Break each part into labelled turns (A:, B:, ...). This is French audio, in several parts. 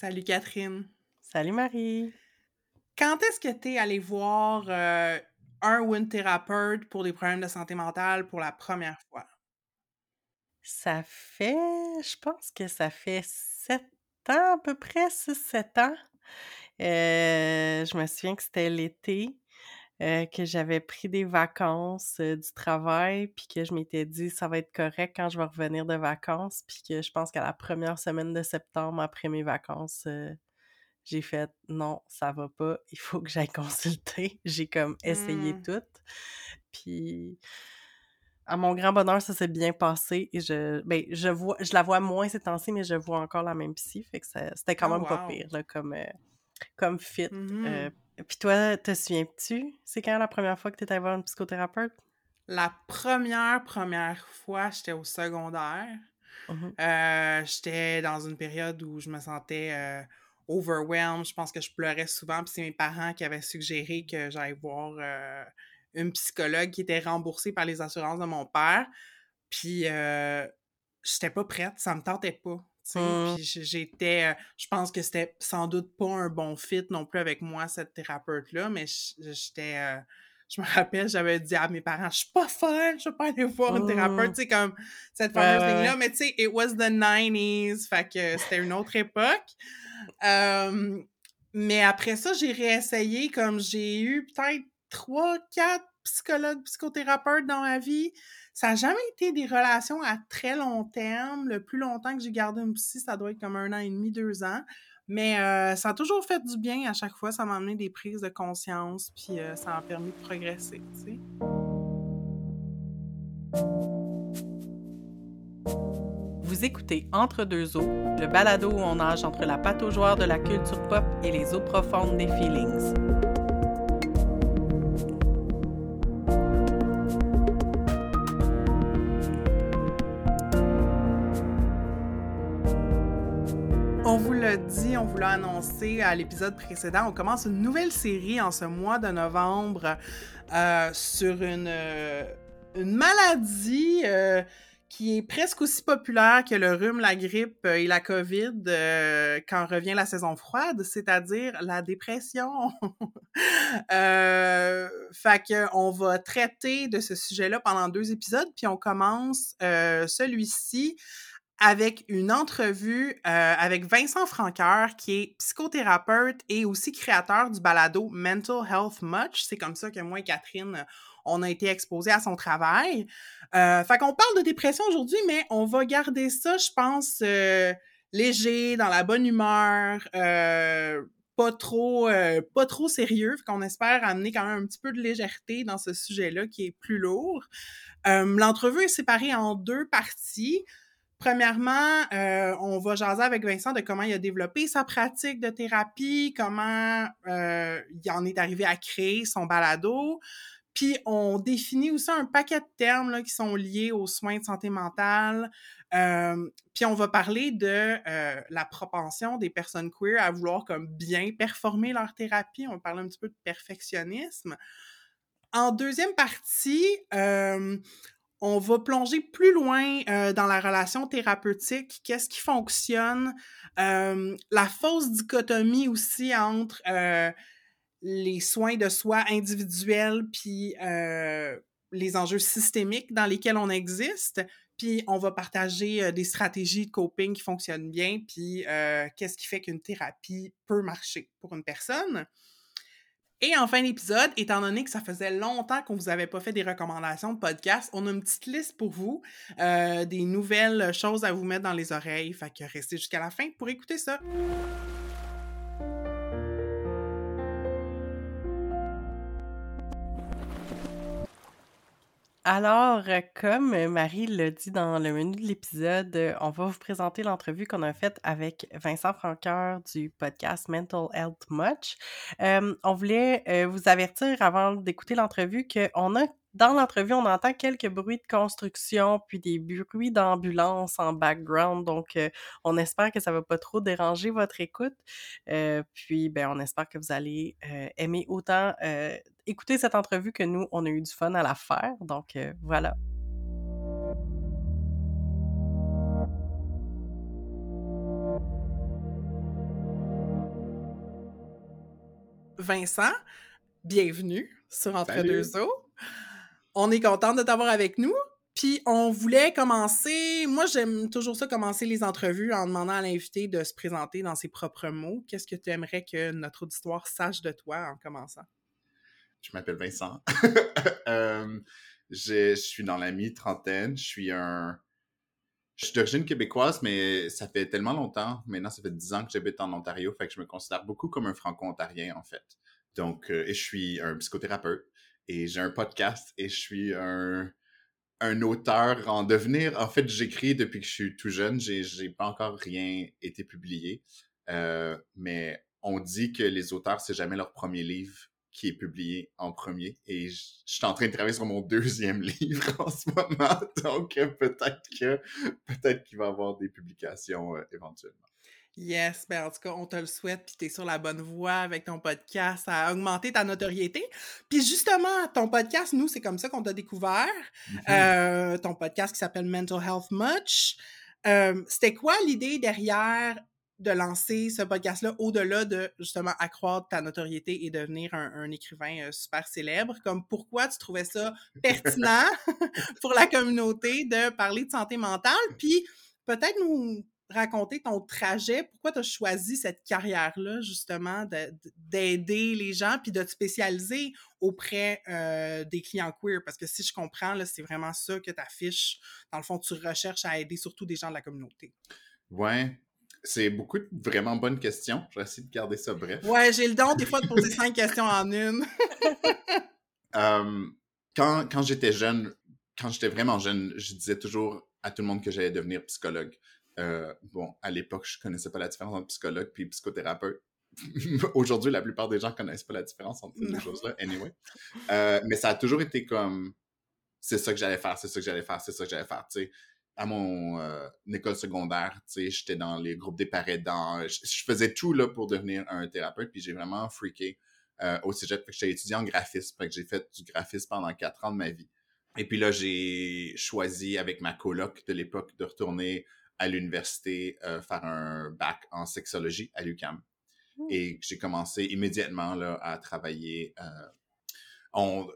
A: Salut Catherine.
B: Salut Marie.
A: Quand est-ce que tu es allée voir euh, un ou une thérapeute pour des problèmes de santé mentale pour la première fois?
B: Ça fait, je pense que ça fait sept ans à peu près, six, sept ans. Euh, je me souviens que c'était l'été, euh, que j'avais pris des vacances du travail, puis que je m'étais dit ça va être correct quand je vais revenir de vacances, puis que je pense qu'à la première semaine de septembre après mes vacances, j'ai fait non, ça va pas, il faut que j'aille consulter. J'ai comme essayé
A: Mmh.
B: tout. Puis à mon grand bonheur, ça s'est bien passé et je ben je vois je la vois moins ces temps-ci, mais je vois encore la même psy, fait que c'était quand
A: Oh
B: même pas pire là, comme, euh, comme fit.
A: Mmh
B: puis toi, te souviens-tu, c'est quand la première fois que tu étais voir une psychothérapeute?
A: La première, première fois, j'étais au secondaire.
B: Mmh
A: Euh, j'étais dans une période où je me sentais euh, overwhelmed. Je pense que je pleurais souvent. Puis c'est mes parents qui avaient suggéré que j'aille voir euh, une psychologue qui était remboursée par les assurances de mon père. Puis j'étais pas prête, ça me tentait pas. J- j'étais, euh, je pense que c'était sans doute pas un bon fit non plus avec moi, cette thérapeute-là, mais j'étais, euh, je me rappelle, j'avais dit à mes parents, je suis pas folle, je vais pas aller voir une thérapeute,
B: Mmh.
A: tu sais, comme cette fameuse
B: ouais,
A: ligne-là, mais tu sais, it was the 90s, fait que c'était une autre époque. Euh, mais après ça, j'ai réessayé, comme j'ai eu peut-être trois, quatre psychologues, psychothérapeutes dans ma vie. Ça n'a jamais été des relations à très long terme. Le plus longtemps que j'ai gardé une psy, ça doit être comme un an et demi, deux ans. Mais euh, ça a toujours fait du bien à chaque fois. Ça m'a amené des prises de conscience, puis euh, ça m'a permis de progresser.
B: Vous écoutez Entre deux eaux, le balado où on nage entre la pataugeoire de la culture pop et les eaux profondes des feelings.
A: On vous l'a dit, on vous l'a annoncé à l'épisode précédent. On commence une nouvelle série en ce mois de novembre euh, sur une, euh, maladie euh, qui est presque aussi populaire que le rhume, la grippe et la COVID quand revient la saison froide, c'est-à-dire la dépression. fait que on va traiter de ce sujet-là pendant deux épisodes, puis on commence celui-ci avec une entrevue euh, avec Vincent Franqueur, qui est psychothérapeute et aussi créateur du balado Mental Health Much. C'est comme ça que moi et Catherine, on a été exposés à son travail. Euh, fait qu'on parle de dépression aujourd'hui, mais on va garder ça, je pense, euh, léger, dans la bonne humeur, euh, pas trop, euh, pas trop sérieux. Fait qu'on espère amener quand même un petit peu de légèreté dans ce sujet-là qui est plus lourd. Euh, L'entrevue est séparée en deux parties. Premièrement, euh, on va jaser avec Vincent de comment il a développé sa pratique de thérapie, comment euh, il en est arrivé à créer son balado. Puis on définit aussi un paquet de termes qui sont liés aux soins de santé mentale. Euh, puis on va parler de la propension des personnes queer à vouloir comme bien performer leur thérapie. On va parler un petit peu de perfectionnisme. En deuxième partie, on va plonger plus loin euh, dans la relation thérapeutique, qu'est-ce qui fonctionne, euh, la fausse dichotomie aussi entre euh, les soins de soi individuels puis les enjeux systémiques dans lesquels on existe. Puis on va partager des stratégies de coping qui fonctionnent bien, puis qu'est-ce qui fait qu'une thérapie peut marcher pour une personne. Et en fin d'épisode, étant donné que ça faisait longtemps qu'on vous avait pas fait des recommandations de podcast, on a une petite liste pour vous, euh, des nouvelles choses à vous mettre dans les oreilles. Fait que restez jusqu'à la fin pour écouter ça.
B: Alors, euh, comme euh, Marie l'a dit dans le menu de l'épisode, euh, on va vous présenter l'entrevue qu'on a faite avec Vincent Franqueur du podcast Mental Health Much. On voulait vous avertir avant d'écouter l'entrevue qu'on a dans l'entrevue, on entend quelques bruits de construction, puis des bruits d'ambulance en background. Donc, on espère que ça va pas trop déranger votre écoute. Puis, ben, on espère que vous allez aimer autant écouter cette entrevue que nous, on a eu du fun à la faire. Donc, euh, voilà.
A: Vincent, bienvenue sur Entre deux eaux. On est content de t'avoir avec nous. Puis on voulait commencer, moi j'aime toujours ça, commencer les entrevues en demandant à l'invité de se présenter dans ses propres mots. Qu'est-ce que tu aimerais que notre auditoire sache de toi en commençant?
C: Je m'appelle Vincent. Euh, je, suis dans la mi-trentaine. Je suis un. Je suis d'origine québécoise, mais ça fait tellement longtemps. Maintenant, ça fait dix ans que j'habite en Ontario. Fait que je me considère beaucoup comme un franco-ontarien, en fait. Donc, euh, et je suis un psychothérapeute. Et j'ai un podcast. Et je suis un un auteur en devenir. En fait, j'écris depuis que je suis tout jeune. J'ai pas encore rien été publié. Euh, mais on dit que les auteurs, c'est jamais leur premier livre qui est publié en premier. Et je, suis en train de travailler sur mon deuxième livre en ce moment. Donc, peut-être que, peut-être qu'il va y avoir des publications euh, éventuellement.
A: Yes, ben en tout cas, on te le souhaite, puis tu es sur la bonne voie avec ton podcast à augmenter ta notoriété. Puis justement, ton podcast, nous, c'est comme ça qu'on t'a découvert. Mm-hmm. Euh, ton podcast qui s'appelle Mental Health Much. Euh, c'était quoi l'idée derrière de lancer ce podcast-là au-delà de justement accroître ta notoriété et devenir un, écrivain euh, super célèbre? Comme pourquoi tu trouvais ça pertinent pour la communauté de parler de santé mentale? Puis peut-être nous raconter ton trajet, pourquoi tu as choisi cette carrière-là, justement, d'aider les gens puis de te spécialiser auprès euh, des clients queer? Parce que si je comprends, c'est vraiment ça que tu affiches. Dans le fond, tu recherches à aider surtout des gens de la communauté.
C: Ouais. C'est beaucoup de vraiment bonnes questions. Je vais essayer de garder ça bref.
A: Ouais, j'ai le don des fois de poser cinq questions en une.
C: quand quand j'étais jeune, quand j'étais vraiment jeune, je disais toujours à tout le monde que j'allais devenir psychologue. Euh, bon, à l'époque, je connaissais pas la différence entre psychologue et psychothérapeute. Aujourd'hui, la plupart des gens connaissent pas la différence entre ces deux choses-là, anyway. Euh, mais ça a toujours été comme, c'est ça que j'allais faire, c'est ça que j'allais faire, c'est ça que j'allais faire, tu sais. À mon euh, école secondaire, tu sais, j'étais dans les groupes des parents. Je, je, faisais tout, là, pour devenir un thérapeute, puis j'ai vraiment freaké au cégep. que j'étais étudiant en graphisme, fait que j'ai fait du graphisme pendant quatre ans de ma vie. Et puis là, j'ai choisi avec ma coloc de l'époque de retourner à l'université euh, faire un bac en sexologie à l'UQAM. Mmh. Et j'ai commencé immédiatement là, à travailler. Euh, on,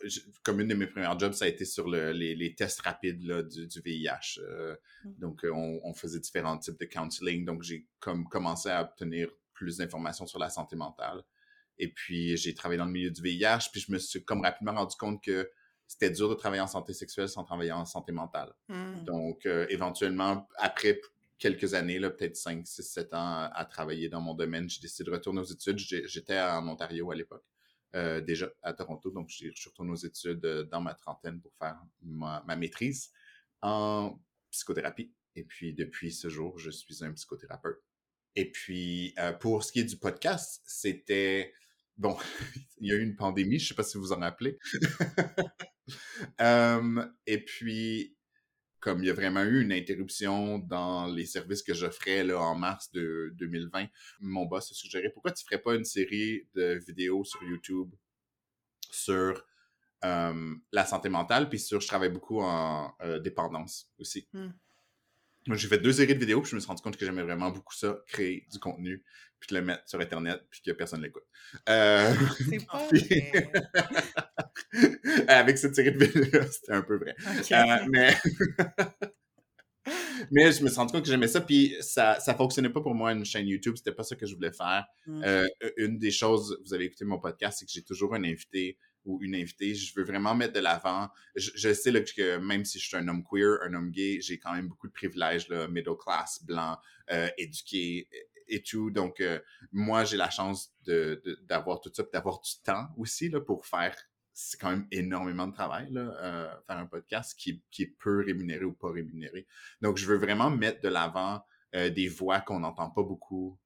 C: comme une de mes premières jobs, ça a été sur le, les, les, tests rapides là, du, du VIH. Euh, mmh. Donc, on, on, faisait différents types de counseling. Donc, j'ai comme commencé à obtenir plus d'informations sur la santé mentale. Et puis, j'ai travaillé dans le milieu du VIH. Puis, je me suis comme rapidement rendu compte que c'était dur de travailler en santé sexuelle sans travailler en santé mentale. Mmh. Donc, éventuellement, après quelques années, peut-être 5, 6, 7 ans à, travailler dans mon domaine. J'ai décidé de retourner aux études. J'étais en Ontario à l'époque, euh, déjà à Toronto. Donc, je suis retourné aux études euh, dans ma trentaine pour faire ma, maîtrise en psychothérapie. Et puis, depuis ce jour, je suis un psychothérapeute. Et puis, euh, pour ce qui est du podcast, c'était... Bon, il y a eu une pandémie, je ne sais pas si vous en rappelez. et puis, comme il y a vraiment eu une interruption dans les services que j'offrais là, en mars de 2020, mon boss a suggéré pourquoi tu ferais pas une série de vidéos sur YouTube sur euh, la santé mentale, puis sur je travaille beaucoup en euh, dépendance aussi. Hmm. Moi, j'ai fait deux séries de vidéos, puis je me suis rendu compte que j'aimais vraiment beaucoup ça, créer du contenu, puis le mettre sur Internet, puis que personne l'écoute. Euh, c'est pas Avec cette série de vidéos, c'était un peu vrai. Euh, mais... mais je me suis rendu compte que j'aimais ça, puis ça ça fonctionnait pas pour moi une chaîne YouTube, c'était pas ça que je voulais faire. Hmm. Euh, une des choses, vous avez écouté mon podcast, c'est que j'ai toujours un invité ou une invitée. Je veux vraiment mettre de l'avant. Je, sais là, que même si je suis un homme queer, un homme gay, j'ai quand même beaucoup de privilèges, là, middle class, blanc, euh, éduqué et tout. Donc, euh, moi, j'ai la chance d'avoir de, tout ça, d'avoir du temps aussi là, pour faire c'est quand même énormément de travail, là, euh, faire un podcast qui, qui est peu rémunéré ou pas rémunéré. Donc, je veux vraiment mettre de l'avant des voix qu'on n'entend pas beaucoup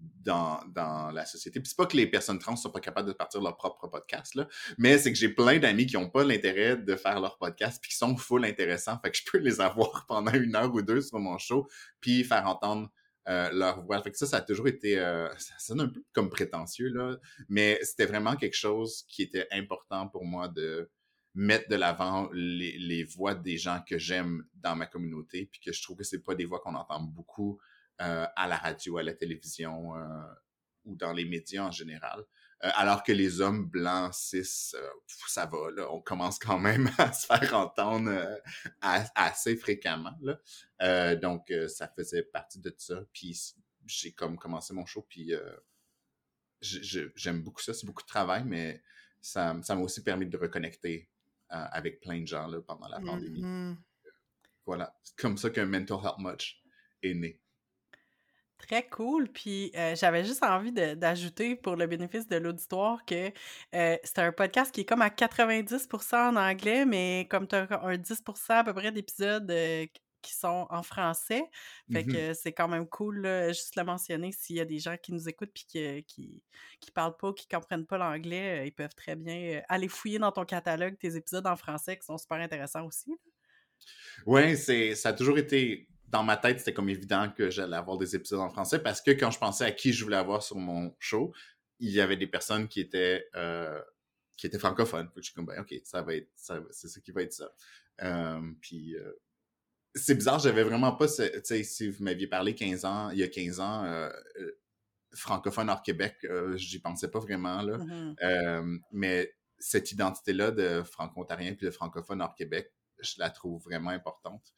C: dans, dans la société. Puis c'est pas que les personnes trans sont pas capables de partir leur propre podcast, là, mais c'est que j'ai plein d'amis qui ont pas l'intérêt de faire leur podcast puis qui sont full intéressants. Fait que je peux les avoir pendant une heure ou deux sur mon show puis faire entendre euh, leur voix. Fait que ça, ça a toujours été, euh, ça sonne un peu comme prétentieux, là, mais c'était vraiment quelque chose qui était important pour moi de mettre de l'avant les, les voix des gens que j'aime dans ma communauté puis que je trouve que c'est pas des voix qu'on entend beaucoup à la radio, à la télévision euh, ou dans les médias en général. Euh, alors que les hommes blancs, cis, euh, ça va, là, on commence quand même à se faire entendre euh, assez fréquemment. Là. donc, ça faisait partie de ça. Puis j'ai comme commencé mon show, puis j'aime beaucoup ça. C'est beaucoup de travail, mais ça m'a aussi permis de reconnecter avec plein de gens là, pendant la pandémie.
A: Mm-hmm.
C: Voilà, c'est comme ça qu'un Mental Health Much est né.
B: Très cool. Puis euh, j'avais juste envie d'ajouter pour le bénéfice de l'auditoire que euh, c'est un podcast qui est comme à 90% en anglais, mais comme tu as un 10% à peu près d'épisodes euh, qui sont en français. Fait
C: Mmh
B: que c'est quand même cool, juste le mentionner, s'il y a des gens qui nous écoutent puis qui, qui, qui parlent pas, qui comprennent pas l'anglais, ils peuvent très bien aller fouiller dans ton catalogue tes épisodes en français qui sont super intéressants aussi.
C: Oui, ça a toujours été dans ma tête, c'était comme évident que j'allais avoir des épisodes en français parce que quand je pensais à qui je voulais avoir sur mon show, il y avait des personnes qui étaient euh, qui étaient francophones. je suis comme ben, ok, ça va être c'est ça qui va être ça. Euh, puis euh, c'est bizarre, j'avais vraiment pas tu sais si vous m'aviez parlé 15 ans, il y a 15 ans francophone hors Québec, j'y pensais pas vraiment là.
B: Mm-hmm.
C: mais cette identité là de franco-ontarien puis de francophone hors Québec, je la trouve vraiment importante.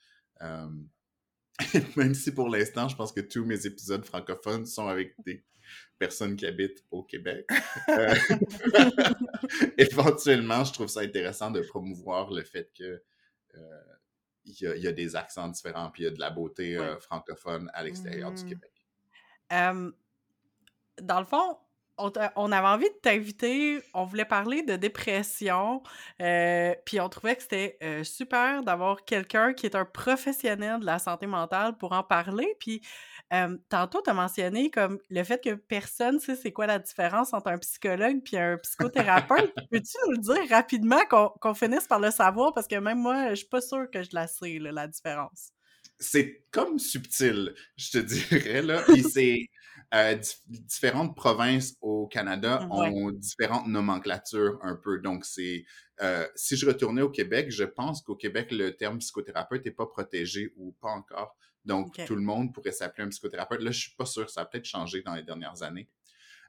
C: Même si pour l'instant, je pense que tous mes épisodes francophones sont avec des personnes qui habitent au Québec. Euh, éventuellement, je trouve ça intéressant de promouvoir le fait que euh, il y, a des accents différents, puis il y a de la beauté euh, francophone à l'extérieur du
B: mmh.
C: Québec.
B: dans le fond, on, avait envie de t'inviter, on voulait parler de dépression, euh, puis on trouvait que c'était euh, super d'avoir quelqu'un qui est un professionnel de la santé mentale pour en parler. Puis euh, tantôt, tu as mentionné comme le fait que personne sait c'est quoi la différence entre un psychologue puis un psychothérapeute. Peux-tu nous le dire rapidement qu'on finisse par le savoir? Parce que même moi, je suis pas sûre que je la sais, la différence.
C: C'est comme subtil, je te dirais, là. Puis c'est euh, différentes provinces au Canada mmh, ont différentes nomenclatures un peu. Donc, c'est euh, si je retournais au Québec, je pense qu'au Québec, le terme psychothérapeute n'est pas protégé ou pas encore. Donc, tout le monde pourrait s'appeler un psychothérapeute. Là, je suis pas sûr, ça a peut-être changé dans les dernières années.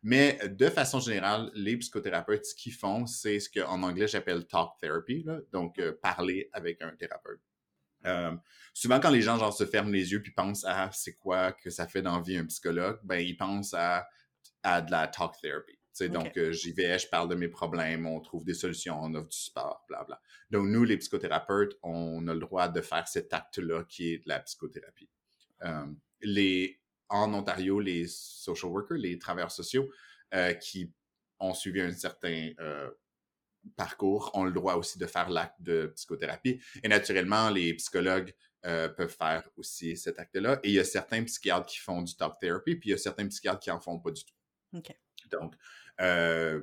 C: Mais de façon générale, les psychothérapeutes, ce qu'ils font, c'est ce qu'en anglais j'appelle talk therapy, là, donc euh, parler avec un thérapeute. Euh, souvent, quand les gens genre se ferment les yeux puis pensent à c'est quoi que ça fait d'envie un psychologue, ben ils pensent à, à de la talk therapy. Donc, euh, j'y vais, je parle de mes problèmes, on trouve des solutions, on offre du support, bla bla. Donc, nous, les psychothérapeutes, on a le droit de faire cet acte-là qui est de la psychothérapie. Euh, les, en Ontario, les social workers, les travailleurs sociaux qui ont suivi un certain parcours ont le droit aussi de faire l'acte de psychothérapie. Et naturellement, les psychologues euh, peuvent faire aussi cet acte-là. Et il y a certains psychiatres qui font du talk therapy, puis il y a certains psychiatres qui en font pas du tout.
B: OK.
C: Donc, euh,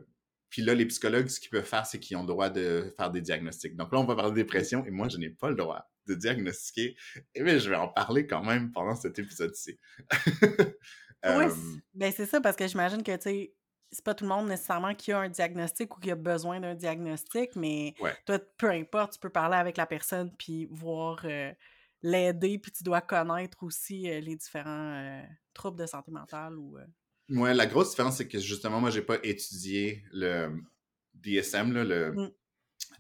C: puis là, les psychologues, ce qu'ils peuvent faire, c'est qu'ils ont le droit de faire des diagnostics. Donc là, on va parler de dépression, et moi, je n'ai pas le droit de diagnostiquer. Et bien, je vais en parler quand même pendant cet épisode-ci.
B: oui, euh, ben c'est ça, parce que j'imagine que, tu sais, c'est pas tout le monde nécessairement qui a un diagnostic ou qui a besoin d'un diagnostic, mais toi, peu importe, tu peux parler avec la personne puis voir euh, l'aider, puis tu dois connaître aussi euh, les différents euh, troubles de santé mentale ou.
C: Ouais, la grosse différence, c'est que justement, moi, j'ai pas étudié le DSM, là, le, mmh.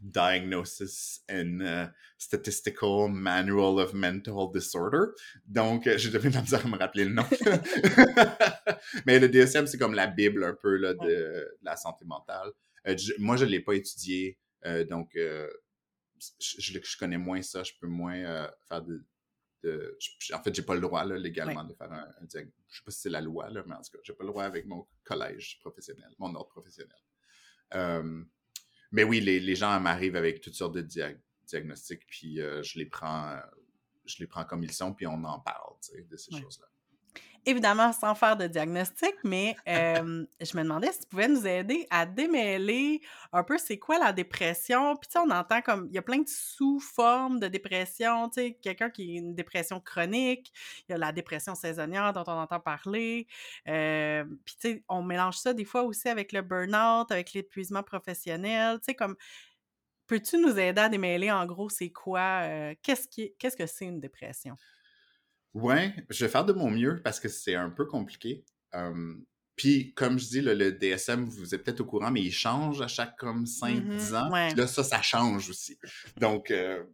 C: Diagnosis and uh, Statistical Manual of Mental Disorder. Donc, euh, j'ai devenu de à me rappeler le nom. Mais le DSM, c'est comme la Bible un peu là, de, la santé mentale. Euh, moi, je ne l'ai pas étudié, euh, donc je, je, connais moins ça. Je peux moins faire de, en fait, j'ai pas le droit là, légalement de faire un, diagnostic. Je sais pas si c'est la loi, là, mais en tout cas, j'ai pas le droit avec mon collège professionnel, mon ordre professionnel. Mais oui, les, les gens m'arrivent avec toutes sortes de diagnostics, puis euh, je les prends je les prends comme ils sont, puis on en parle de ces choses-là.
B: Évidemment, sans faire de diagnostic, mais je me demandais si tu pouvais nous aider à démêler un peu c'est quoi la dépression. Puis, tu sais, on entend comme il y a plein de sous-formes de dépression. Tu sais, quelqu'un qui a une dépression chronique, il y a la dépression saisonnière dont on entend parler. puis, tu sais, on mélange ça des fois aussi avec le burn-out, avec l'épuisement professionnel. Tu sais, comme peux-tu nous aider à démêler en gros c'est quoi, qu'est-ce, qui, qu'est-ce que c'est une dépression?
C: Ouais, je vais faire de mon mieux parce que c'est un peu compliqué. Puis, comme je dis, le, le DSM, vous êtes peut-être au courant, mais il change à chaque comme 5-10
A: Mhm.
C: ans.
B: Ouais.
C: Là, ça, ça change aussi. Donc, euh,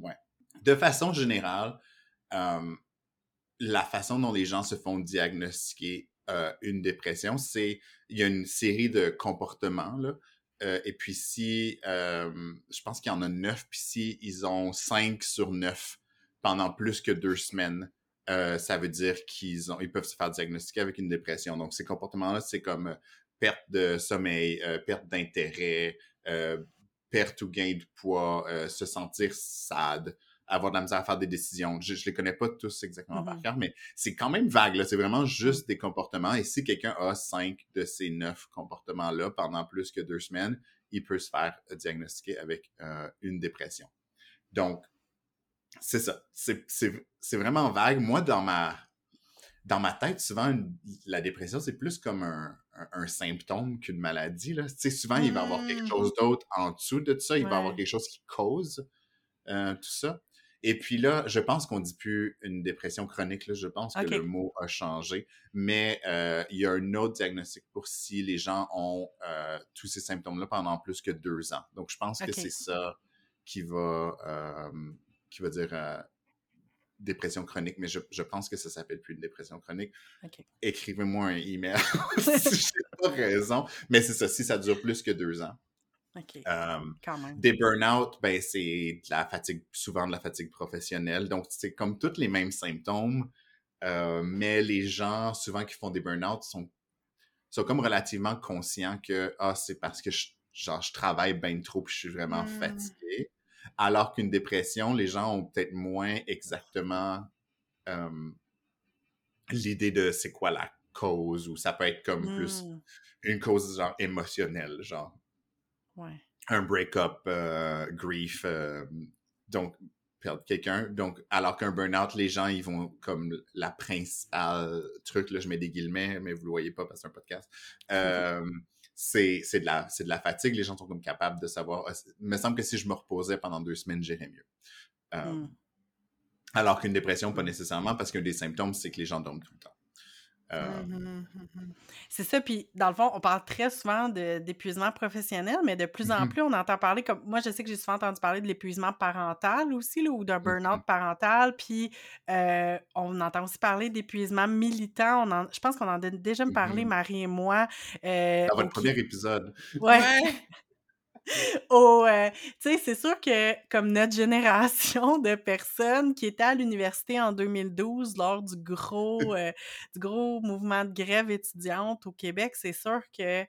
C: ouais. De façon générale, euh, la façon dont les gens se font diagnostiquer euh, une dépression, c'est il y a une série de comportements là. Et puis si je pense qu'il y en a neuf, puis si ils ont cinq sur neuf pendant plus que deux semaines, euh, ça veut dire qu'ils ont ils peuvent se faire diagnostiquer avec une dépression. Donc ces comportements-là, c'est comme euh, perte de sommeil, euh, perte d'intérêt, euh, perte ou gain de poids, se sentir sad, avoir de la misère à faire des décisions. Je, je les connais pas tous exactement par
B: Mhm.
C: cœur, mais c'est quand même vague. C'est vraiment juste des comportements. Et si quelqu'un a cinq de ces neuf comportements-là pendant plus que deux semaines, il peut se faire diagnostiquer avec une dépression. Donc, c'est ça. C'est- vraiment vague. Moi, dans ma dans ma tête, souvent, une- la dépression, c'est plus comme un, un- un symptôme qu'une maladie. Là. Tu sais, souvent, il va y avoir quelque
A: Mm.
C: chose d'autre en dessous de ça. Il va y avoir quelque chose qui cause euh, tout ça. Et puis là, je pense qu'on dit plus une dépression chronique. Là. Je pense que le mot a changé. Mais euh, il y a un autre diagnostic pour si les gens ont euh, tous ces symptômes-là pendant plus que deux ans. Donc, je pense que c'est ça qui va, qui va dire euh, dépression chronique. Mais je, je pense que ça s'appelle plus une dépression chronique. Écrivez-moi un email si j'ai pas raison. Mais c'est ça, si ça dure plus que deux ans.
B: OK. Quand même.
C: des burn-out, ben, c'est de la fatigue, souvent de la fatigue professionnelle. Donc, c'est comme tous les mêmes symptômes, euh, mais les gens, souvent, qui font des burn-out, sont, sont comme relativement conscients que, ah, c'est parce que je, genre, je travaille bien trop puis je suis vraiment
A: Mm.
C: fatigué. Alors qu'une dépression, les gens ont peut-être moins exactement euh, l'idée de c'est quoi la cause, ou ça peut être comme plus
B: Hmm,
C: une cause genre émotionnelle, genre
B: Ouais.
C: un break-up, euh, grief, euh, donc perdre quelqu'un. Donc, alors qu'un burn-out, les gens, ils vont comme la principale truc, là, je mets des guillemets, mais vous le voyez pas parce que c'est un podcast. C'est c'est de, la, c'est de la fatigue. Les gens sont comme capables de savoir. c'est- Il me semble que si je me reposais pendant deux semaines, j'irais mieux. Euh,
B: Hmm.
C: Alors qu'une dépression, pas nécessairement, parce qu'un des symptômes, c'est que les gens dorment tout le temps. Euh,
A: Mhm, mhm.
B: C'est ça, puis dans le fond, on parle très souvent d'épuisement professionnel, mais de plus en
C: Mhm.
B: plus, on entend parler, comme moi, je sais que j'ai souvent entendu parler de l'épuisement parental aussi, là, ou d'un burn-out parental, puis euh, on entend aussi parler d'épuisement militant. On en- je pense qu'on en a déjà parlé. Marie et moi. euh,
C: Dans votre
B: qui-
C: premier épisode.
B: Ouais. Au, euh, tu sais, c'est sûr que comme notre génération de personnes qui étaient à l'université en 2012 lors du gros, euh, du gros mouvement de grève étudiante au Québec, c'est sûr que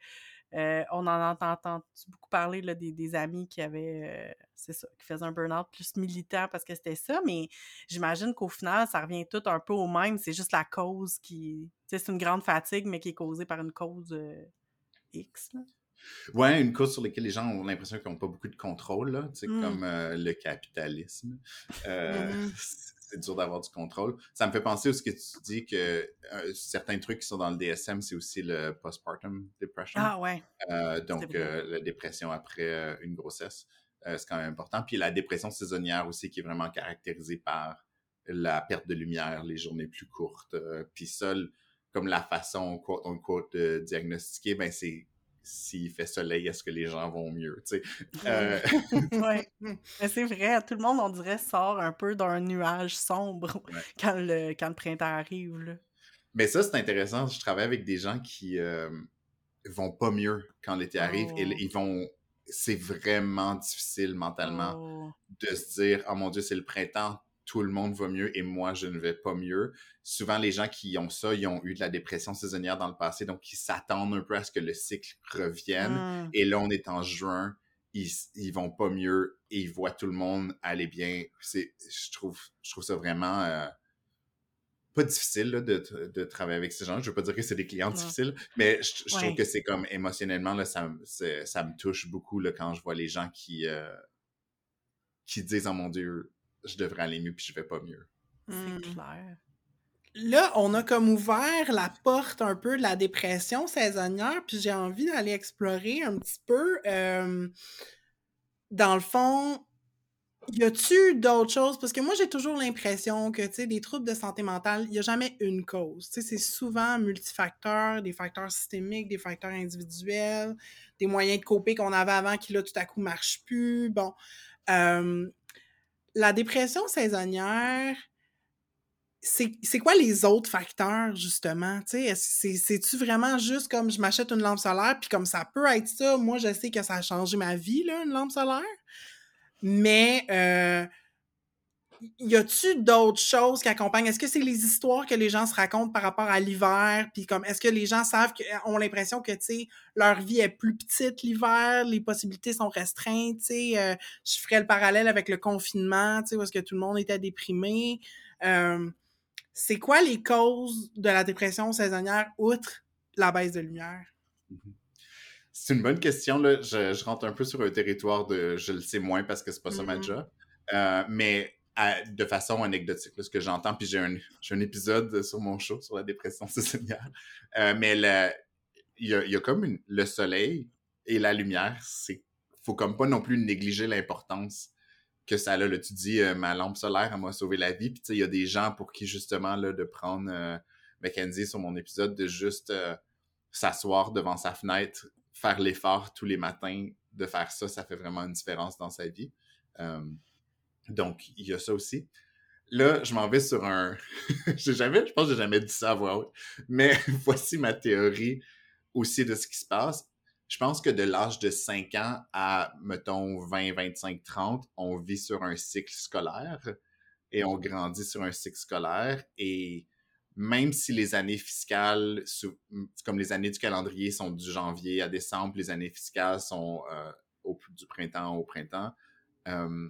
B: euh, on en entend, beaucoup parler là, des, amis qui avaient, euh, c'est ça, qui faisaient un burn-out plus militant parce que c'était ça, mais j'imagine qu'au final, ça revient tout un peu au même. C'est juste la cause qui, c'est une grande fatigue, mais qui est causée par une cause euh, X.
C: Ouais, une cause sur laquelle les gens ont l'impression qu'ils n'ont pas beaucoup de contrôle, là,
B: Mm.
C: comme euh, le capitalisme. Euh,
A: Mhm.
C: C'est dur d'avoir du contrôle. Ça me fait penser à ce que tu dis que euh, certains trucs qui sont dans le DSM, c'est aussi le postpartum depression.
B: Ah ouais.
C: Donc, la dépression après une grossesse, c'est quand même important. Puis la dépression saisonnière aussi, qui est vraiment caractérisée par la perte de lumière, les journées plus courtes. puis ça, l- comme la façon, quote unquote, de diagnostiquer, ben c'est s'il fait soleil, est-ce que les gens vont mieux, tu sais? Euh.
B: Mais c'est vrai, tout le monde, on dirait, sort un peu d'un nuage sombre
C: Ouais.
B: quand, le, quand le printemps arrive. Là.
C: Mais ça, c'est intéressant. Je travaille avec des gens qui euh, vont pas mieux quand l'été arrive et
B: Oh.
C: ils vont. C'est vraiment difficile mentalement
B: Oh.
C: de se dire Oh mon Dieu, c'est le printemps, tout le monde va mieux et moi, je ne vais pas mieux. Souvent, les gens qui ont ça, ils ont eu de la dépression saisonnière dans le passé, donc ils s'attendent un peu à ce que le cycle revienne.
B: Mm.
C: Et là, on est en juin, ils, ils vont pas mieux et ils voient tout le monde aller bien. C'est, je, trouve, je trouve ça vraiment euh, pas difficile là, de, de travailler avec ces gens. Je veux pas dire que c'est des clients difficiles, mais je, je
B: Ouais.
C: trouve que c'est comme émotionnellement, là, ça, ça me touche beaucoup là, quand je vois les gens qui, euh, qui disent Oh mon Dieu, je devrais aller mieux puis je vais pas mieux.
B: C'est
A: Mm.
B: clair.
A: Là, on a comme ouvert la porte un peu de la dépression saisonnière, puis j'ai envie d'aller explorer un petit peu. euh, dans le fond, Y a-tu d'autres choses? Parce que moi, j'ai toujours l'impression que, tu sais, des troubles de santé mentale, il n'y a jamais une cause. Tu sais, c'est souvent multifacteurs, des facteurs systémiques, des facteurs individuels, des moyens de coper qu'on avait avant qui, là, tout à coup, marchent plus. Bon. Euh, la dépression saisonnière, c'est quoi les autres facteurs, justement? C'est-tu vraiment juste comme je m'achète une lampe solaire, puis comme ça peut être ça, moi, je sais que ça a changé ma vie, là, une lampe solaire? Mais euh, y a-tu d'autres choses qui accompagnent? Est-ce que c'est les histoires que les gens se racontent par rapport à l'hiver? Puis comme, est-ce que les gens savent, que, ont l'impression que, tu sais, leur vie est plus petite l'hiver, les possibilités sont restreintes, tu sais? Euh, je ferais le parallèle avec le confinement, tu sais, où est-ce que tout le monde était déprimé. Euh, c'est quoi les causes de la dépression saisonnière outre la baisse de lumière?
C: Mm-hmm. C'est une bonne question. Là. Je, rentre un peu sur un territoire de je le sais moins parce que c'est pas ça ma mm-hmm. job. Euh, mais de façon anecdotique, ce que j'entends, puis j'ai un, un, épisode sur mon show sur la dépression saisonnière. Euh, mais il y a, y a, comme le soleil et la lumière, c'est faut comme pas non plus négliger l'importance que ça a. Là, tu dis, euh, ma lampe solaire, elle m'a sauvé la vie. Puis, il y a des gens pour qui, justement, là, de prendre euh, Mackenzie sur mon épisode, de juste euh, s'asseoir devant sa fenêtre, faire l'effort tous les matins de faire ça, ça fait vraiment une différence dans sa vie. Donc, il y a ça aussi. Là, je m'en vais sur un. j'ai jamais, je pense que j'ai jamais dit ça à voix haute, mais voici ma théorie aussi de ce qui se passe je pense que de l'âge de 5 ans à, mettons, 20, 25, 30, on vit sur un cycle scolaire et on grandit sur un cycle scolaire. Et même si les années fiscales, comme les années du calendrier sont du janvier à décembre, les années fiscales sont euh, du printemps au printemps, euh,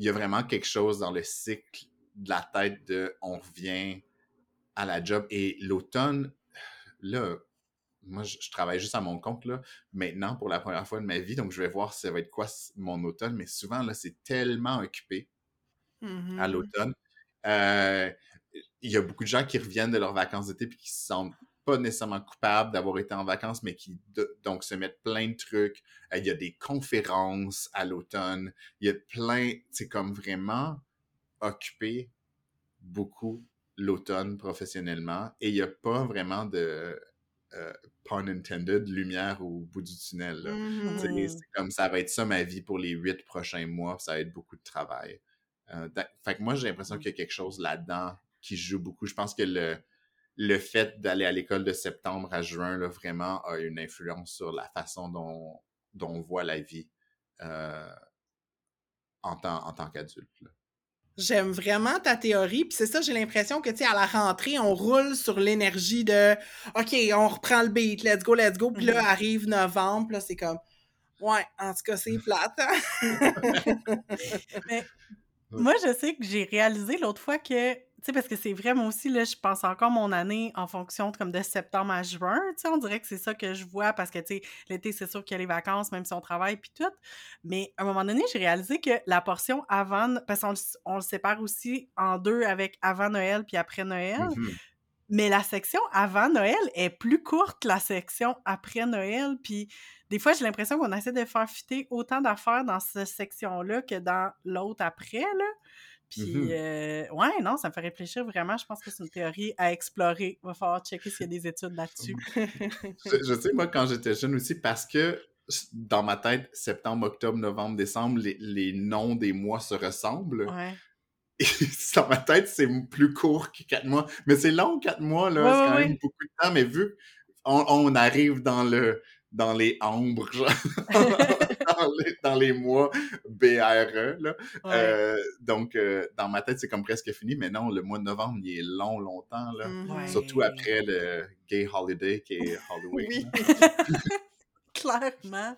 C: il y a vraiment quelque chose dans le cycle de la tête de on revient à la job. Et l'automne, là, moi, je, travaille juste à mon compte là, maintenant pour la première fois de ma vie, donc je vais voir ça va être quoi mon automne. Mais souvent, là, c'est tellement occupé à
A: mmh
C: l'automne. Euh, il y a beaucoup de gens qui reviennent de leurs vacances d'été puis qui se sentent pas nécessairement coupables d'avoir été en vacances, mais qui donc se mettent plein de trucs. Euh, il y a des conférences à l'automne. Il y a plein, c'est comme vraiment occupé beaucoup l'automne professionnellement et il n'y a pas vraiment de euh, pun intended, lumière au bout du tunnel.
A: Mm-hmm.
C: C'est comme ça va être ça ma vie pour les huit prochains mois, ça va être beaucoup de travail. Euh, fait que moi, j'ai l'impression qu'il y a quelque chose là-dedans qui joue beaucoup. Je pense que le, le fait d'aller à l'école de septembre à juin, là, vraiment, a une influence sur la façon dont, dont on voit la vie euh, en tant, en tant qu'adulte.
A: J'aime vraiment ta théorie. Puis c'est ça, j'ai l'impression que, tu sais, à la rentrée, on roule sur l'énergie de OK, on reprend le beat, let's go, let's go. Puis là, mm-hmm. arrive novembre, là, c'est comme Ouais, en tout cas, c'est plate. Hein?
B: Mais moi, je sais que j'ai réalisé l'autre fois que tu sais, parce que c'est vrai, moi aussi, là, je pense encore mon année en fonction de, comme de septembre à juin, tu sais, on dirait que c'est ça que je vois, parce que, tu sais, l'été, c'est sûr qu'il y a les vacances, même si on travaille, puis tout, mais à un moment donné, j'ai réalisé que la portion avant, parce qu'on on le sépare aussi en deux avec avant Noël puis après Noël,
C: mmh
B: mais la section avant Noël est plus courte que la section après Noël, puis des fois, j'ai l'impression qu'on essaie de faire fitter autant d'affaires dans cette section-là que dans l'autre après, là. Puis, mmh euh, ouais, non, ça me fait réfléchir vraiment. Je pense que c'est une théorie à explorer. Il va falloir checker s'il y a des études là-dessus.
C: je, sais, moi, quand j'étais jeune aussi, parce que dans ma tête, septembre, octobre, novembre, décembre, les, noms des mois se ressemblent.
B: Ouais.
C: Et dans ma tête, c'est plus court que quatre mois. Mais c'est long, quatre mois, là. c'est quand même beaucoup de temps. Mais vu on arrive dans le dans les ambres, dans, les, mois BRE. Là. Euh, donc, euh, dans ma tête, c'est comme presque fini, mais non, le mois de novembre, il est long, longtemps. Là.
A: Mmh,
C: Surtout après le Gay Holiday qui est Halloween.
B: Oui. Clairement.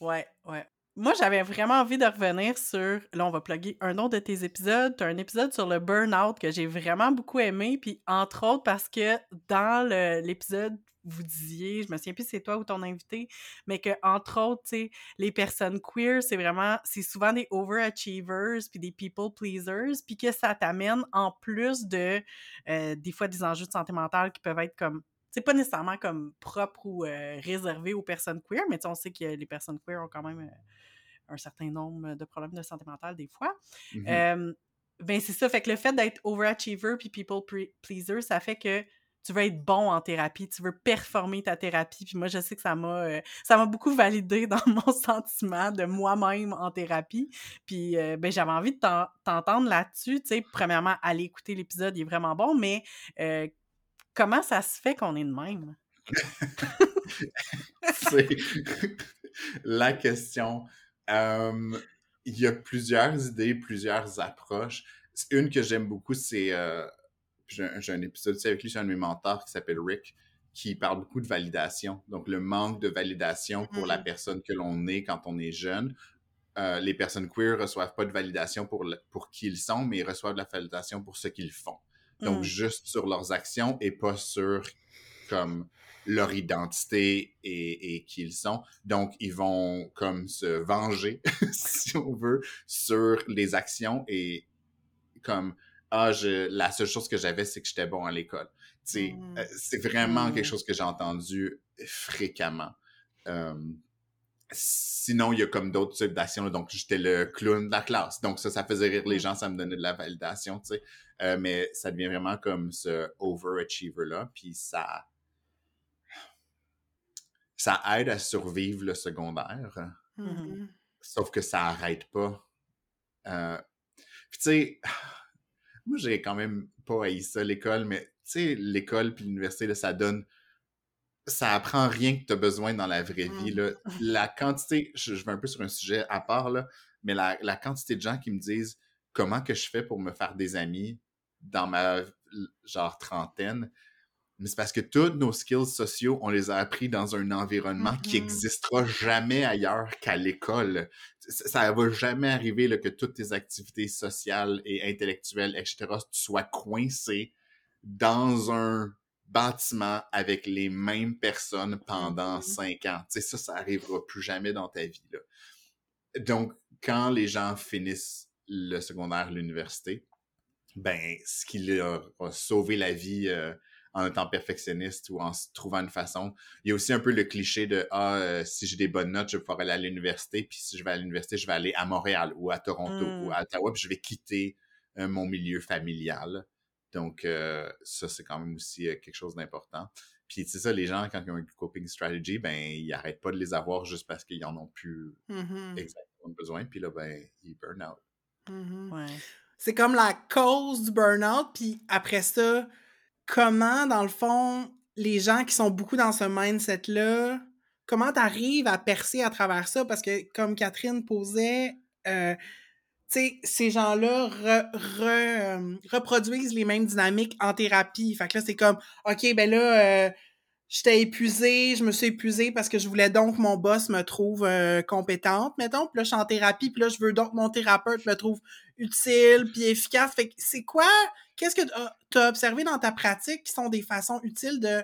B: Ouais, ouais. Moi, j'avais vraiment envie de revenir sur. Là, on va plugger un autre de tes épisodes. Tu as un épisode sur le burn-out que j'ai vraiment beaucoup aimé. Puis, entre autres, parce que dans l'épisode vous disiez, je me souviens plus si c'est toi ou ton invité, mais que entre autres, tu sais, les personnes queer, c'est vraiment, c'est souvent des overachievers puis des people pleasers, puis que ça t'amène en plus de euh, des fois des enjeux de santé mentale qui peuvent être comme c'est pas nécessairement comme propre ou euh, réservé aux personnes queer, mais on sait que les personnes queer ont quand même euh, un certain nombre de problèmes de santé mentale des fois.
C: Mhm.
B: ben c'est ça, fait que le fait d'être overachiever puis people pleaser, ça fait que tu veux être bon en thérapie, tu veux performer ta thérapie. Puis moi, je sais que ça m'a euh, ça m'a beaucoup validé dans mon sentiment de moi-même en thérapie. Puis euh, ben, j'avais envie de t'entendre là-dessus. Tu sais, premièrement, aller écouter l'épisode, il est vraiment bon, mais euh, comment ça se fait qu'on est de même?
C: C'est la question. il y a plusieurs idées, plusieurs approches. Une que j'aime beaucoup, c'est j'ai un, épisode aussi avec lui, c'est un de mes mentors qui s'appelle Rick, qui parle beaucoup de validation. Donc, le manque de validation pour la mm. personne que l'on est quand on est jeune. Euh, les personnes queer reçoivent pas de validation pour, pour qui ils sont, mais ils reçoivent de la validation pour ce qu'ils font. Donc, mm. juste sur leurs actions et pas sur comme leur identité et, et qui ils sont. Donc, ils vont comme se venger, si on veut, sur les actions et comme ah, la seule chose que j'avais, c'est que j'étais bon à l'école. Mmh. Euh, c'est vraiment quelque mmh. chose que j'ai entendu fréquemment. sinon, il y a comme d'autres types d'actions. Donc, j'étais le clown de la classe. Donc, ça, ça faisait rire les mmh. gens, ça me donnait de la validation, tu sais. Euh, mais ça devient vraiment comme ce overachiever-là. Puis ça... Ça aide à survivre le secondaire. Sauf que ça arrête pas. Euh, puis tu sais moi, j'ai quand même pas haï ça, l'école, mais tu sais, l'école puis l'université, ça donne. Ça apprend rien que tu as besoin dans la vraie vie. Là. Mmh. La quantité, je, vais un peu sur un sujet à part, là, mais la, la, quantité de gens qui me disent comment que je fais pour me faire des amis dans ma genre trentaine, mais c'est parce que tous nos skills sociaux, on les a appris dans un environnement qui n'existera mm-hmm. jamais ailleurs qu'à l'école. Ça, ne va jamais arriver là, que toutes tes activités sociales et intellectuelles, etc., tu sois coincé dans un bâtiment avec les mêmes personnes pendant mm-hmm. cinq ans. Tu sais, ça, ça arrivera plus jamais dans ta vie. Là. Donc, quand les gens finissent le secondaire, l'université, ben, ce qui leur a sauvé la vie... Euh, en étant perfectionniste ou en trouvant une façon. Il y a aussi un peu le cliché de ah euh, si j'ai des bonnes notes, je vais pouvoir aller à l'université, puis si je vais à l'université, je vais aller à Montréal ou à Toronto ou à mmh. Ottawa, puis je vais quitter euh, mon milieu familial. Donc euh, ça c'est quand même aussi quelque chose d'important. Puis c'est ça, les gens quand ils ont une coping strategy, ben ils arrêtent pas de les avoir juste parce qu'ils en ont plus mmh exactement besoin, puis là ben ils burn out.
A: Mmh c'est comme la cause du burn-out, puis après ça, comment, dans le fond, les gens qui sont beaucoup dans ce mindset-là, comment tu à percer à travers ça? Parce que, comme Catherine posait, euh, tu sais, ces gens-là euh, reproduisent les mêmes dynamiques en thérapie. Fait que là, c'est comme, OK, ben là, euh, j'étais épuisée, je me suis épuisée parce que je voulais donc que mon boss me trouve compétente, mettons. Puis là, je suis en thérapie, puis là, je veux donc que mon thérapeute me trouve utile, puis efficace. Fait que c'est quoi Qu'est-ce que tu as observé dans ta pratique qui sont des façons utiles de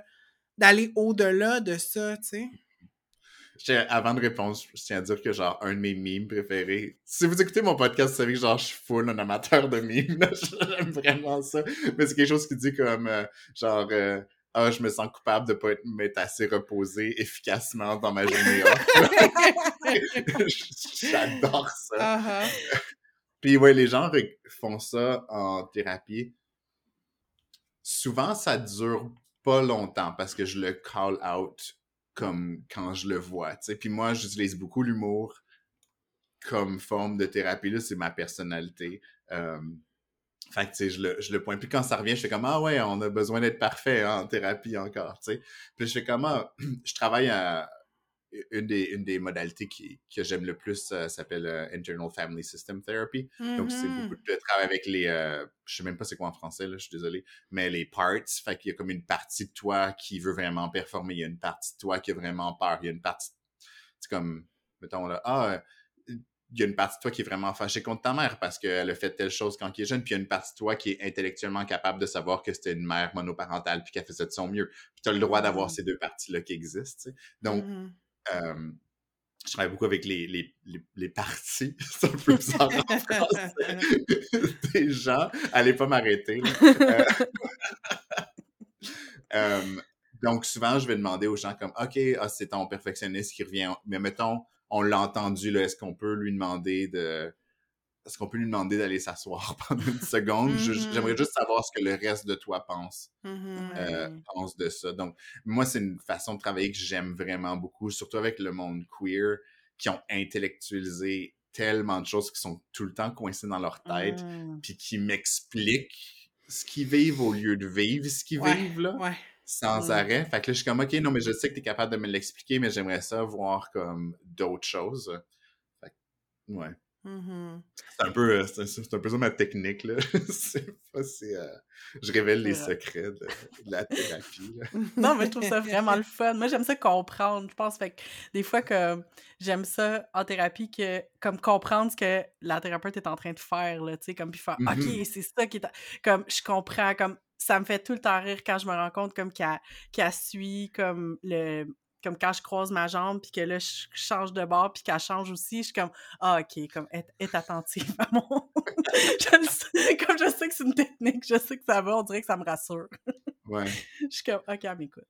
A: d'aller au-delà de ça, tu sais?
C: Avant de répondre, je tiens à dire que genre un de mes mimes préférés. Si vous écoutez mon podcast, vous savez que genre je suis full un amateur de mimes. J'aime vraiment ça. Mais c'est quelque chose qui dit comme euh, genre euh, ah, je me sens coupable de pas être assez reposé efficacement dans ma journée J'adore ça. Uh-huh. Puis ouais, les gens font ça en thérapie souvent, ça dure pas longtemps parce que je le call out comme quand je le vois. sais. Puis moi, j'utilise beaucoup l'humour comme forme de thérapie. Là, c'est ma personnalité. Euh, fait que, je le, je le pointe. Puis quand ça revient, je fais comme, ah ouais, on a besoin d'être parfait en thérapie encore, tu sais. Puis je fais comme, ah, je travaille à, une des, une des modalités qui, que j'aime le plus euh, s'appelle euh, Internal Family System Therapy. Donc, c'est mm-hmm. beaucoup de travail avec les. Euh, je sais même pas c'est quoi en français, là, je suis désolé. Mais les parts. Fait qu'il y a comme une partie de toi qui veut vraiment performer. Il y a une partie de toi qui a vraiment peur. Il y a une partie. C'est comme. Mettons là. Ah. il y a une partie de toi qui est vraiment fâchée contre ta mère parce qu'elle a fait telle chose quand elle est jeune, puis il y a une partie de toi qui est intellectuellement capable de savoir que c'était une mère monoparentale puis qu'elle faisait de son mieux. Puis tu as le droit d'avoir mm-hmm. ces deux parties-là qui existent. Donc, je travaille beaucoup avec les, les, les, partis, c'est un peu bizarre en des gens. Allez pas m'arrêter. Euh, donc, souvent, je vais demander aux gens comme, OK, ah, c'est ton perfectionniste qui revient, mais mettons, on l'a entendu, est-ce qu'on peut lui demander de... Est-ce qu'on peut lui demander d'aller s'asseoir pendant une seconde? J'aimerais juste savoir ce que le reste de toi pense,
A: Mhm.
C: euh, pense de ça. Donc, moi, c'est une façon de travailler que j'aime vraiment beaucoup, surtout avec le monde queer, qui ont intellectualisé tellement de choses qui sont tout le temps coincées dans leur tête,
B: Mm.
C: puis qui m'expliquent ce qu'ils vivent au lieu de vivre ce qu'ils
A: Ouais,
C: vivent, là
A: Ouais.
C: sans
B: Mm.
C: arrêt. Fait que là, je suis comme, OK, non, mais je sais que tu es capable de me l'expliquer, mais j'aimerais ça voir comme d'autres choses. Fait que, ouais.
A: Mhm.
C: C'est un peu, euh, un peu ça ma technique, là. c'est pas si, euh, je révèle les secrets de, de la thérapie, là.
B: Non, mais je trouve ça vraiment le fun. Moi, j'aime ça comprendre, je pense. Fait que des fois, que j'aime ça en thérapie, que comme comprendre ce que la thérapeute est en train de faire, là, tu sais, comme puis faire. OK, c'est ça qui est... Comme, je comprends, comme, ça me fait tout le temps rire quand je me rends compte, comme, qu'elle qu'elle suit, comme, le... Comme quand je croise ma jambe, puis que là, je change de bord, puis qu'elle change aussi, je suis comme, ah, OK, comme, est, est attentive à mon... je le sais, comme je sais que c'est une technique, je sais que ça va, on dirait que ça me rassure.
C: Ouais.
B: Je suis comme, OK, elle m'écoute.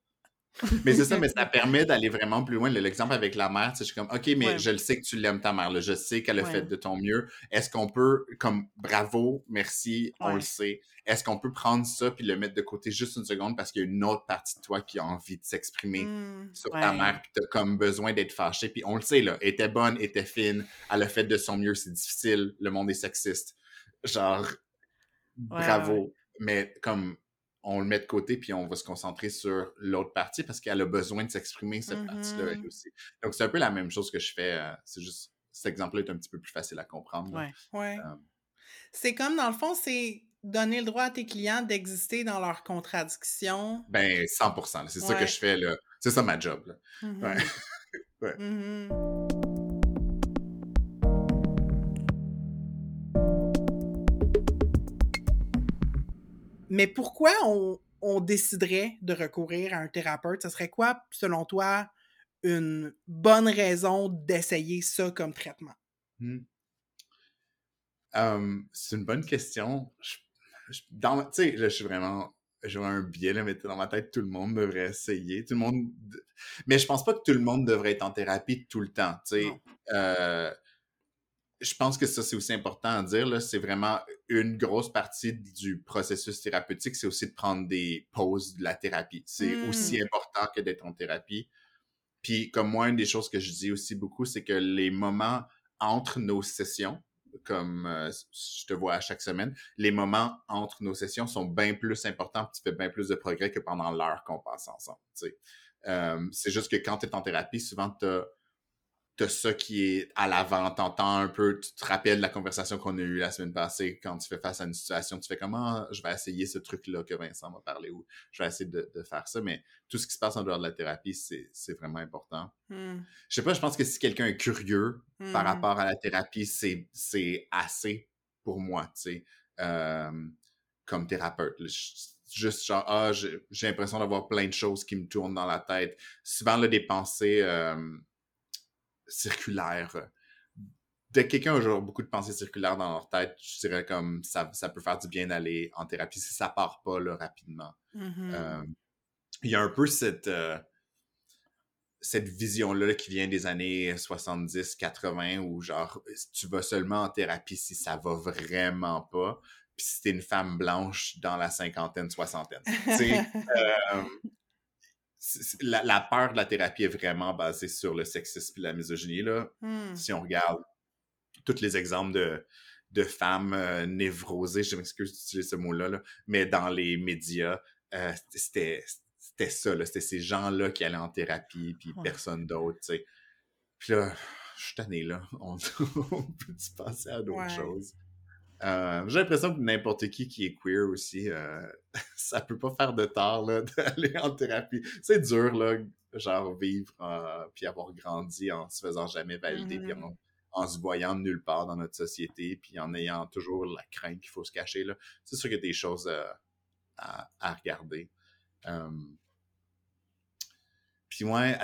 C: Mais c'est ça, mais ça permet d'aller vraiment plus loin. Le- L'exemple avec la mère, tu sais, je suis comme, OK, mais
B: Ouais.
C: je le sais que tu l'aimes, ta mère, là. Je sais qu'elle a
B: Ouais.
C: fait de ton mieux. Est-ce qu'on peut, comme, bravo, merci, on le sait. Est-ce qu'on peut prendre ça puis le mettre de côté juste une seconde parce qu'il y a une autre partie de toi qui a envie de s'exprimer
A: Mhm.
C: sur ta mère puis t'as comme besoin d'être fâché. Puis on le sait, là, elle était bonne, elle était fine, elle a fait de son mieux, c'est difficile, le monde est sexiste. Genre, bravo. Mais comme, on le met de côté puis on va se concentrer sur l'autre partie parce qu'elle a besoin de s'exprimer, cette
A: Mhm.
C: partie-là, elle aussi. Donc, c'est un peu la même chose que je fais. euh, c'est juste, cet exemple-là est un petit peu plus facile à comprendre.
B: Ouais.
A: Ouais.
C: Euh,
A: C'est comme, dans le fond, c'est donner le droit à tes clients d'exister dans leurs contradictions.
C: ben, 100%. là, C'est ça que je fais, là. C'est ça ma job, là.
A: Mhm.
C: Ouais. Ouais.
A: Mhm. Mais pourquoi on, on déciderait de recourir à un thérapeute? Ce serait quoi, selon toi, une bonne raison d'essayer ça comme traitement?
C: Hmm. Euh, c'est une bonne question. Je- je- dans, tu sais, là, je suis vraiment, j'ai un biais, là, mais dans ma tête, tout le monde devrait essayer. Tout le monde, mais je pense pas que tout le monde devrait être en thérapie tout le temps, tu sais. Euh, je pense que ça, c'est aussi important à dire, là. C'est vraiment une grosse partie du processus thérapeutique, c'est aussi de prendre des pauses de la thérapie. C'est
A: Mm.
C: aussi important que d'être en thérapie. Puis, comme moi, une des choses que je dis aussi beaucoup, c'est que les moments entre nos sessions, comme euh, je te vois à chaque semaine, les moments entre nos sessions sont bien plus importants, puis tu fais bien plus de progrès que pendant l'heure qu'on passe ensemble. Euh, c'est juste que quand tu es en thérapie, souvent tu as, ça qui est à l'avant, t'entends un peu, tu te rappelles la conversation qu'on a eue la semaine passée quand tu fais face à une situation, tu fais comment je vais essayer ce truc-là que Vincent m'a parlé ou je vais essayer de, de faire ça, mais tout ce qui se passe en dehors de la thérapie, c'est vraiment important.
A: Hmm.
C: Je sais pas, je pense que si quelqu'un est curieux par
A: Hmm.
C: rapport à la thérapie, c'est assez pour moi, tu sais, euh, comme thérapeute. Juste genre, ah, j'ai j'ai l'impression d'avoir plein de choses qui me tournent dans la tête. Souvent, là, des pensées euh, circulaires. Dès que quelqu'un a beaucoup de pensées circulaires dans leur tête, je dirais comme ça, ça peut faire du bien d'aller en thérapie si ça part pas là, rapidement.
A: Mhm.
C: Euh, il y a un peu cette, euh, cette vision-là qui vient des années 70-80 où genre tu vas seulement en thérapie si ça va vraiment pas. Puis si t'es une femme blanche dans la cinquantaine, soixantaine. Euh, la, la peur de la thérapie est vraiment basée sur le sexisme et la misogynie. Là.
A: Hmm.
C: Si on regarde tous les exemples de, de femmes euh, névrosées, je m'excuse d'utiliser ce mot-là, là, mais dans les médias, euh, c'était ça, là, c'était ces gens-là qui allaient en thérapie, puis
B: Ouais.
C: personne d'autre, tu sais. Puis là, je suis tanné, là. On, on peut se passer à d'autres
A: Ouais.
C: choses? Euh, J'ai l'impression que n'importe qui qui est queer aussi, euh, ça peut pas faire de tort, là, d'aller en thérapie. C'est dur, là, genre vivre, euh, puis avoir grandi en se faisant jamais valider, puis
A: Mhm.
C: en, en se voyant de nulle part dans notre société, puis en ayant toujours la crainte qu'il faut se cacher. C'est sûr qu'il y a des choses euh, à, à regarder. Puis ouais,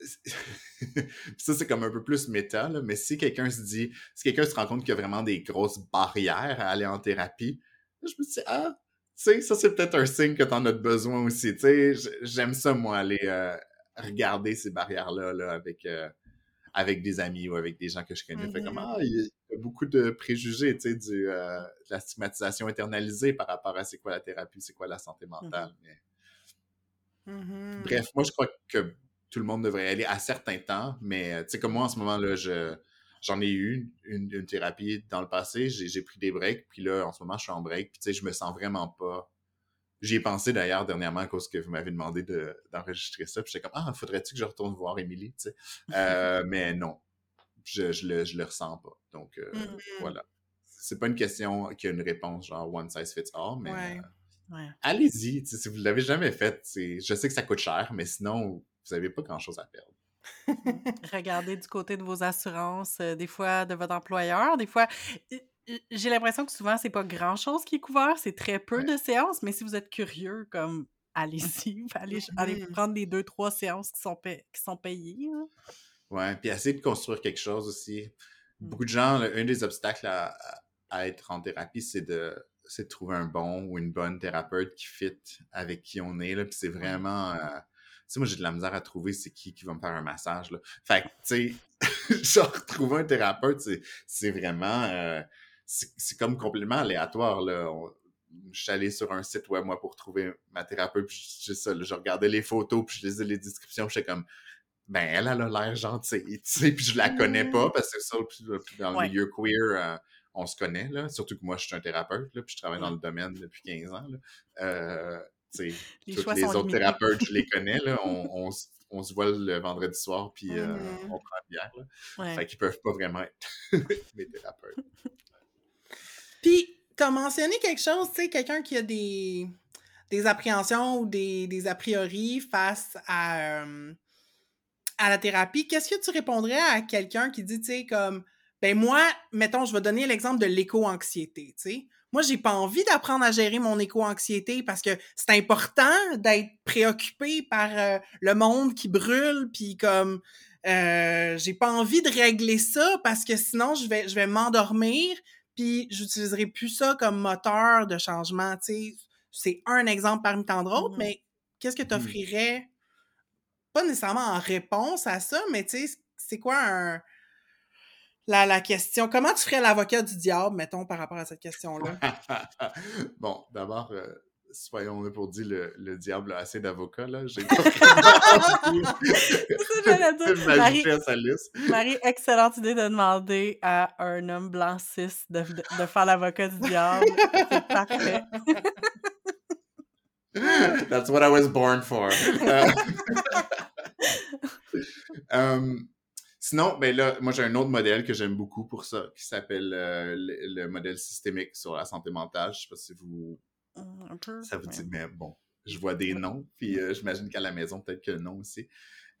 C: ça c'est comme un peu plus méta, là, mais si quelqu'un se dit, si quelqu'un se rend compte qu'il y a vraiment des grosses barrières à aller en thérapie, je me dis, ah, tu sais, ça c'est peut-être un signe que t'en as besoin aussi, tu sais, j'aime ça moi, aller euh, regarder ces barrières-là là, avec, euh, avec des amis ou avec des gens que je connais. Fait comme,
A: Mhm.
C: ah, il y a beaucoup de préjugés, tu sais, du, euh, de la stigmatisation internalisée par rapport à c'est quoi la thérapie, c'est quoi la santé mentale. Mais
A: Mhm.
C: Bref, moi, je crois que tout le monde devrait aller à certains temps, mais euh, tu sais, comme moi, en ce moment, là, je, j'en ai eu une, une thérapie dans le passé, j'ai, j'ai pris des breaks, puis là, en ce moment, je suis en break, puis tu sais, je me sens vraiment pas... J'y ai pensé d'ailleurs dernièrement à cause que vous m'avez demandé de, d'enregistrer ça, puis j'étais comme « Ah, faudrait-tu que je retourne voir Émilie? » tu sais. Euh, mais non, je, je, le, je le ressens pas. Donc, euh,
A: Mhm.
C: voilà. C'est pas une question qui a une réponse genre « one size fits all », mais...
A: Ouais.
C: euh,
B: Ouais.
C: allez-y. Si vous l'avez jamais fait, je sais que ça coûte cher, mais sinon, vous n'avez pas grand-chose à perdre.
B: Regardez du côté de vos assurances, euh, des fois de votre employeur, des fois. J'ai l'impression que souvent, c'est pas grand-chose qui est couvert, c'est très peu
C: Ouais.
B: de séances, mais si vous êtes curieux, comme allez-y, allez, allez
A: Mhm.
B: prendre les deux, trois séances qui sont, qui sont payées. hein.
C: Ouais, puis essayer de construire quelque chose aussi.
B: Mm.
C: Beaucoup de gens, un des obstacles à, être en thérapie, c'est de, c'est de trouver un bon ou une bonne thérapeute qui fit avec qui on est. Là, puis c'est vraiment... euh, sais, moi, j'ai de la misère à trouver c'est qui qui va me faire un massage. Là. Fait que, tu sais, genre, trouver un thérapeute, c'est, c'est vraiment... euh, c'est, comme complètement aléatoire. Là. On- je suis allé sur un site web, moi, pour trouver ma thérapeute, puis je, ça, là, je regardais les photos, puis je lisais les descriptions, j'étais comme ben elle, elle a l'air gentille, tu sais, puis je la connais pas parce que ça, dans le
B: Ouais.
C: milieu queer, euh, on se connaît, là, surtout que moi, je suis un thérapeute, là, puis je travaille dans
B: Ouais.
C: le domaine depuis 15 ans, là. Euh,
B: Les
C: tous les autres
B: limités.
C: thérapeutes, je les connais, là, on, on, se- on se voit le vendredi soir, puis euh, on prend une bière.
B: Ouais.
C: Fait qu'ils peuvent pas vraiment être mes thérapeutes.
A: Puis, t'as mentionné quelque chose, tu sais, quelqu'un qui a des, des appréhensions ou des, des a priori face à, euh, à la thérapie. Qu'est-ce que tu répondrais à quelqu'un qui dit, tu sais, comme, ben moi, mettons, je vais donner l'exemple de l'éco-anxiété, tu sais? Moi, j'ai pas envie d'apprendre à gérer mon éco-anxiété parce que c'est important d'être préoccupé par euh, le monde qui brûle, puis comme, euh, j'ai pas envie de régler ça parce que sinon, je vais, je vais m'endormir, puis j'utiliserai plus ça comme moteur de changement. C'est un exemple parmi tant d'autres,
B: Mhm.
A: mais qu'est-ce que tu offrirais, pas nécessairement en réponse à ça, mais tu sais, c'est quoi un... La, la question, comment tu ferais l'avocat du diable, mettons, par rapport à cette question-là?
C: bon, d'abord, euh, soyons là pour dire, le, le diable a assez d'avocats, là. J'ai pas
B: ça Marie. Marie, excellente idée de demander à un homme blanc cis de, de, de faire l'avocat du diable. C'est parfait.
C: That's what I was born for. Euh, euh, sinon, ben là, moi j'ai un autre modèle que j'aime beaucoup pour ça, qui s'appelle euh, le, le modèle systémique sur la santé mentale. Je sais pas si vous
B: Un peu.
C: ça vous
B: ouais.
C: dit, mais bon, je vois des noms, puis euh, j'imagine qu'à la maison, peut-être que non aussi.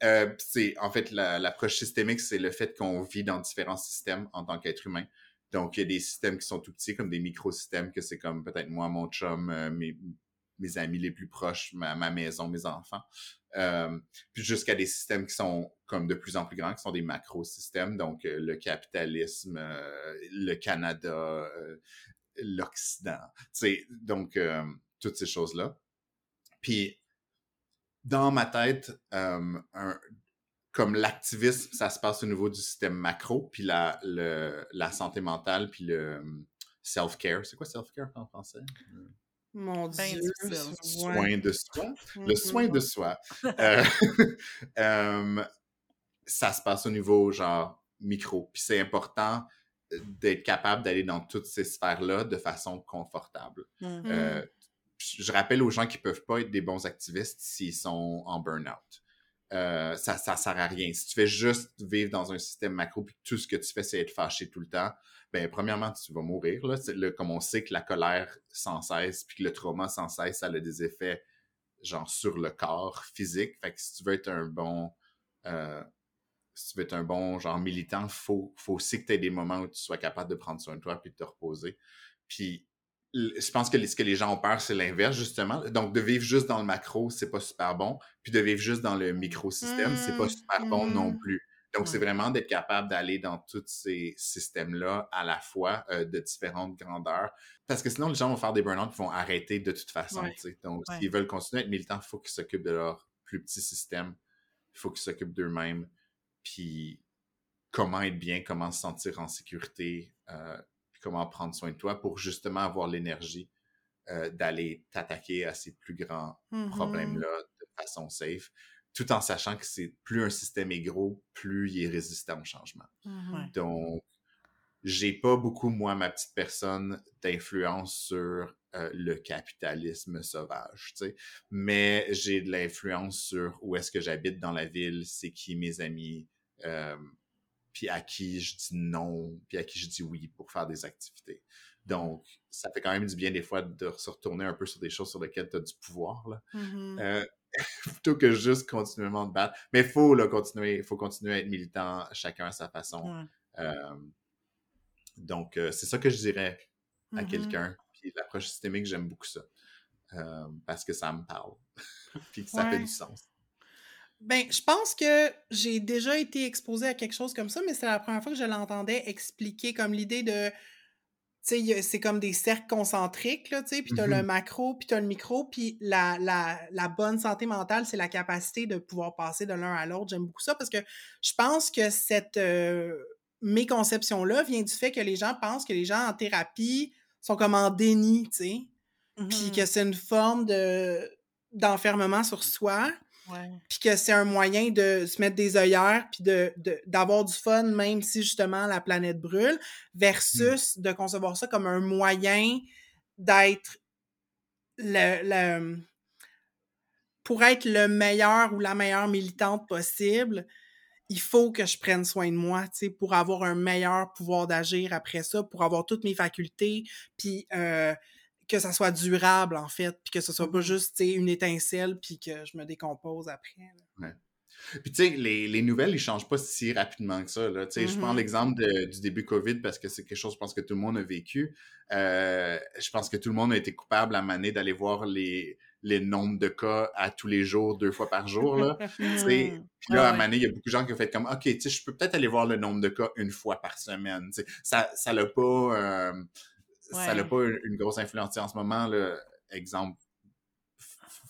C: Euh, c'est, en fait, la- l'approche systémique, c'est le fait qu'on vit dans différents systèmes en tant qu'être humain. Donc, il y a des systèmes qui sont tout petits, comme des microsystèmes, que c'est comme peut-être moi, mon chum, euh, mes, mes amis les plus proches, ma, ma maison, mes enfants. Euh, puis jusqu'à des systèmes qui sont comme de plus en plus grands, qui sont des macro-systèmes, donc euh, le capitalisme, euh, le Canada, l'Occident. Donc, toutes ces choses-là. Puis, dans ma tête, comme l'activisme, ça se passe au niveau du système macro, puis la, santé mentale, puis le self-care. C'est quoi self-care en français? Le
A: Mon
B: Ben
A: Dieu.
C: Soin de soi. Le
A: Mhm.
C: soin de soi. Euh, euh, ça se passe au niveau genre micro. Puis c'est important d'être capable d'aller dans toutes ces sphères-là de façon confortable.
B: Mhm.
C: Euh, je rappelle aux gens qui peuvent pas être des bons activistes s'ils sont en burn-out. Euh, ça, ça sert à rien. Si tu fais juste vivre dans un système macro puis tout ce que tu fais, c'est être fâché tout le temps, ben, premièrement, tu vas mourir, là. Comme on sait que la colère sans cesse puis que le trauma sans cesse, ça a des effets, genre, sur le corps physique. Fait que si tu veux être un bon, euh, si tu veux être un bon, genre, militant, faut, faut aussi que tu aies des moments où tu sois capable de prendre soin de toi puis de te reposer. Je pense que ce que les gens ont peur, c'est l'inverse, justement. Donc, de vivre juste dans le macro, c'est pas super bon. Puis de vivre juste dans le microsystème, c'est pas
A: Mm,
C: super bon non
A: mm.
C: plus. Donc, c'est vraiment d'être capable d'aller dans tous ces systèmes-là à la fois, euh, de différentes grandeurs. Parce que sinon, les gens vont faire des burn-out ils vont arrêter de toute façon.
A: Ouais.
C: Donc,
B: Ouais.
C: s'ils veulent continuer à être militants, il faut qu'ils s'occupent de leur plus petit système. Il faut qu'ils s'occupent d'eux-mêmes. Puis, comment être bien, comment se sentir en sécurité, euh, comment prendre soin de toi pour justement avoir l'énergie euh, d'aller t'attaquer à ces plus grands
A: Mm-hmm.
C: problèmes-là de façon safe, tout en sachant que c'est plus un système est gros, plus il est résistant au changement.
A: Mhm.
B: Ouais.
C: Donc, j'ai pas beaucoup, moi, ma petite personne, d'influence sur euh, le capitalisme sauvage, tu sais. Mais j'ai de l'influence sur où est-ce que j'habite dans la ville, c'est qui mes amis, euh, puis à qui je dis non, puis à qui je dis oui pour faire des activités. Donc, ça fait quand même du bien des fois de se retourner un peu sur des choses sur lesquelles tu as du pouvoir, là.
A: Mhm.
C: Euh, plutôt que juste continuellement te battre. Mais il faut là, continuer, faut continuer à être militant, chacun à sa façon.
B: Ouais.
C: Euh, donc, euh, c'est ça que je dirais à
A: Mhm.
C: quelqu'un. Puis l'approche systémique, j'aime beaucoup ça. Parce que ça me parle. Puis que ça
A: Ouais.
C: fait du sens.
A: Ben, je pense que j'ai déjà été exposée à quelque chose comme ça, mais c'est la première fois que je l'entendais expliquer comme l'idée de. Tu sais, c'est comme des cercles concentriques, là, tu sais, puis t'as le
C: Mhm.
A: macro, puis t'as le micro, puis la, la, la bonne santé mentale, c'est la capacité de pouvoir passer de l'un à l'autre. J'aime beaucoup ça parce que je pense que cette euh, méconception-là vient du fait que les gens pensent que les gens en thérapie sont comme en déni, tu sais, puis
B: Mhm.
A: que c'est une forme de d'enfermement sur soi. Puis que c'est un moyen de se mettre des œillères, puis de, de- d'avoir du fun, même si justement la planète brûle, versus de concevoir ça comme un moyen d'être le, le- pour être le meilleur ou la meilleure militante possible, il faut que je prenne soin de moi, tu sais, pour avoir un meilleur pouvoir d'agir après ça, pour avoir toutes mes facultés, puis euh, que ça soit durable, en fait, puis que ce soit pas
B: Mhm.
A: juste, une étincelle, puis que je me décompose après. là.
C: Puis tu sais, les, les nouvelles, ils changent pas si rapidement que ça. Là. Tu sais, Je prends
A: Mhm.
C: l'exemple du début COVID parce que c'est quelque chose, je pense que tout le monde a vécu. Euh, je pense que tout le monde a été coupable à maner d'aller voir les, les nombres de cas à tous les jours, deux fois par jour. Là.
B: Mhm.
C: Puis là,
B: Ah
C: à
B: ouais.
C: Mané, il y a beaucoup de gens qui ont fait comme, OK, tu sais, je peux peut-être aller voir le nombre de cas une fois par semaine. Ça ça l'a pas, euh, ça
B: Ouais.
C: pas une, une grosse influence. En ce moment, là, exemple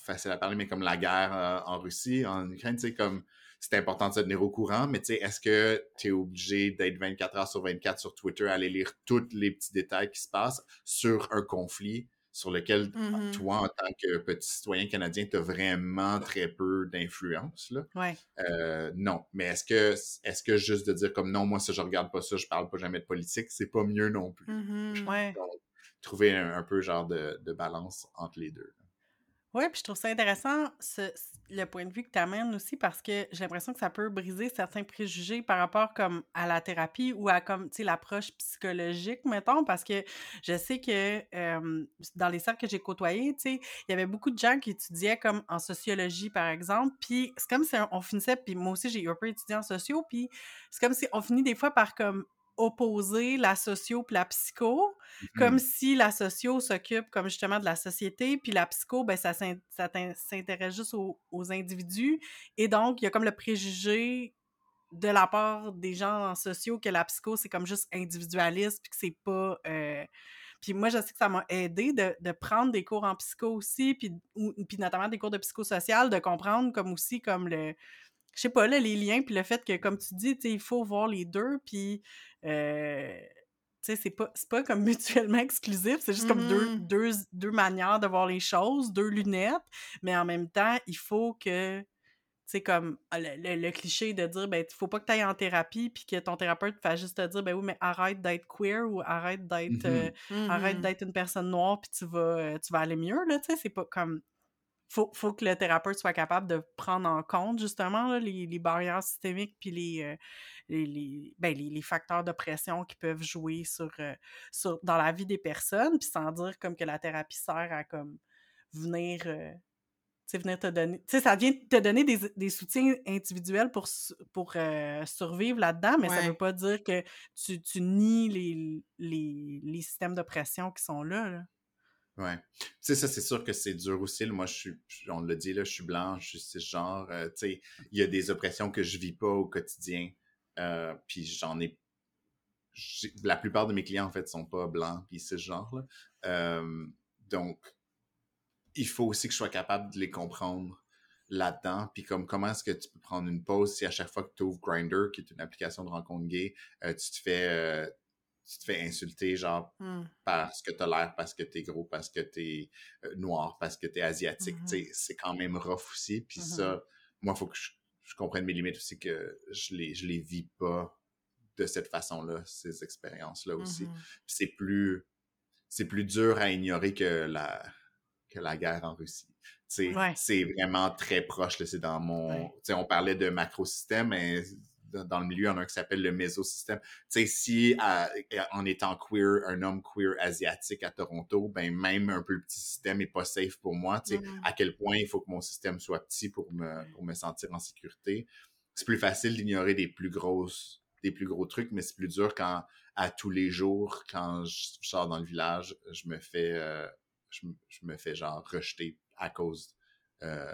C: facile à parler, mais comme la guerre euh, en Russie, en Ukraine, tu sais, comme c'est important de se tenir au courant, mais tu sais, est-ce que tu es obligé d'être 24 heures sur 24 sur Twitter à aller lire tous les petits détails qui se passent sur un conflit sur lequel
A: Mhm.
C: toi, en tant que petit citoyen canadien, tu as vraiment très peu d'influence, là?
B: Ouais.
C: Euh, non. Mais est-ce que est-ce que juste de dire comme non, moi ça je regarde pas ça, je parle pas jamais de politique, c'est pas mieux non plus.
A: Mhm.
B: Ouais.
C: Donc, trouver un, un peu genre de, de balance entre les deux.
B: Ouais, puis je trouve ça intéressant, le point de vue que tu amènes aussi, parce que j'ai l'impression que ça peut briser certains préjugés par rapport comme à la thérapie ou à comme, l'approche psychologique, mettons, parce que je sais que dans les cercles que j'ai côtoyés, tu sais, il y avait beaucoup de gens qui étudiaient comme en sociologie, par exemple, puis c'est comme si on finissait, puis moi aussi, j'ai un peu étudié en sociaux, puis c'est comme si on finit des fois par comme opposer la socio puis la psycho, comme
C: Hmm.
B: si la socio s'occupe comme justement de la société, puis la psycho, ben ça s'intéresse juste aux, aux individus. Et donc, il y a comme le préjugé de la part des gens en sociaux que la psycho, c'est comme juste individualiste, puis que c'est pas... euh, Puis moi, je sais que ça m'a aidé de, de prendre des cours en psycho aussi, puis, ou- puis notamment des cours de psychosocial, de comprendre comme aussi comme le... Je sais pas, là, les liens, puis le fait que, comme tu dis, il faut voir les deux, puis... euh, tu sais, c'est pas, c'est pas comme mutuellement exclusif, c'est juste comme deux,
A: Mhm.
B: deux, deux manières de voir les choses, deux lunettes, mais en même temps, il faut que, tu sais, comme ah, le, le- le cliché de dire, ben, il faut pas que tu ailles en thérapie, puis que ton thérapeute fasse juste te dire, ben oui, mais arrête d'être queer ou arrête d'être
C: Mhm.
B: euh, arrête
A: Mhm.
B: d'être une personne noire, puis tu vas, euh, tu vas aller mieux, là, tu sais, c'est pas comme... Faut, faut que le thérapeute soit capable de prendre en compte, justement, là, les, les barrières systémiques, puis les, euh, les, les, ben, les, facteurs de pression qui peuvent jouer sur, euh, sur, dans la vie des personnes, puis sans dire comme que la thérapie sert à comme venir... euh, venir te donner... Tu sais, ça vient te donner des, des soutiens individuels pour, pour survivre là-dedans, mais ça
A: Ouais.
B: veut pas dire que tu, tu nies les, les, les systèmes de pression qui sont là. là.
C: Ouais. Tu sais, ça, c'est sûr que c'est dur aussi. Moi, je suis, on l'a dit, là, je suis blanc, je suis cisgenre. Euh, tu sais, il y a des oppressions que je vis pas au quotidien. Euh, puis j'en ai, La plupart de mes clients, en fait, sont pas blancs puis cisgenres. là. Euh, donc, il faut aussi que je sois capable de les comprendre là-dedans, puis comme comment est-ce que tu peux prendre une pause si à chaque fois que tu ouvres Grindr, qui est une application de rencontre gay, euh, tu te fais tu te fais insulter genre
A: Hmm.
C: parce que t'as l'air, parce que t'es gros, parce que t'es euh, noir, parce que t'es asiatique, sais, c'est quand même rough aussi, puis ça, moi, faut que je, je comprenne mes limites aussi, que je les, je les vis pas de cette façon-là, ces expériences-là aussi. C'est plus c'est plus dur à ignorer que la que la guerre en Russie.
B: Ouais.
C: C'est vraiment très proche. C'est dans mon.
B: Ouais.
C: tu sais, On parlait de macrosystème, mais dans le milieu, il y en a un qui s'appelle le mésosystème. Tu sais, si à- en étant queer, un homme queer asiatique à Toronto, ben même un peu le petit système est pas safe pour moi. Tu sais,
A: Mhm.
C: À quel point il faut que mon système soit petit pour me, pour me sentir en sécurité. C'est plus facile d'ignorer des plus grosses des plus gros trucs, mais c'est plus dur quand à tous les jours, quand je sors dans le village, je me fais euh, je, me- je me fais genre rejeter à cause euh,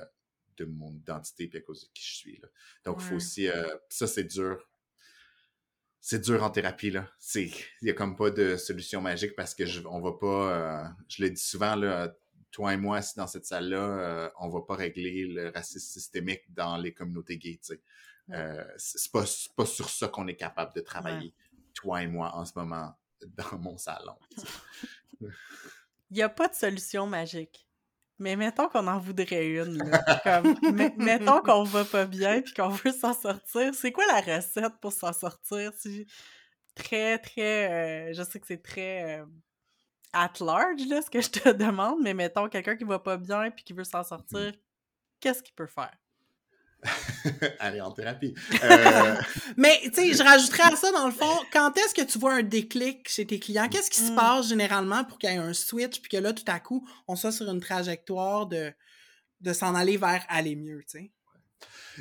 C: de mon identité puis à cause de qui je suis. Là. Donc, il faut aussi. euh, ça, c'est dur. C'est dur en thérapie, là. Il y a comme pas de solution magique parce que je, on va pas. euh, je le dis souvent, là. Toi et moi, assis dans cette salle-là, euh, on va pas régler le racisme systémique dans les communautés gays.
B: Ouais.
C: Euh, c'est pas, sur ça qu'on est capable de travailler, toi et moi, en ce moment, dans mon salon.
B: Il n'y a pas de solution magique. Mais mettons qu'on en voudrait une. là. Comme, me- mettons qu'on va pas bien puis qu'on veut s'en sortir. C'est quoi la recette pour s'en sortir? C'est très, très. euh, je sais que c'est très euh, at large, là, ce que je te demande, mais mettons quelqu'un qui va pas bien puis qui veut s'en sortir, qu'est-ce qu'il peut faire?
C: Aller en thérapie. Euh,
A: Mais, tu sais, je rajouterais à ça, dans le fond, quand est-ce que tu vois un déclic chez tes clients? Qu'est-ce qui se
B: Mm.
A: passe généralement pour qu'il y ait un switch, puis que là, tout à coup, on soit sur une trajectoire de, de s'en aller vers aller mieux, tu sais?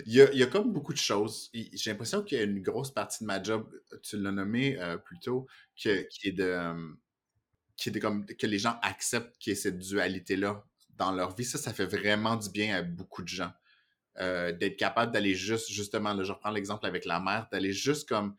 C: Il y, a, il y a comme beaucoup de choses. J'ai l'impression qu'il y a une grosse partie de ma job, tu l'as nommé euh, plus tôt, que- qui est de. euh, qui est de comme, que les gens acceptent qu'il y ait cette dualité-là dans leur vie. Ça, ça fait vraiment du bien à beaucoup de gens. Euh, d'être capable d'aller juste, justement, je reprends l'exemple avec la mère, d'aller juste comme.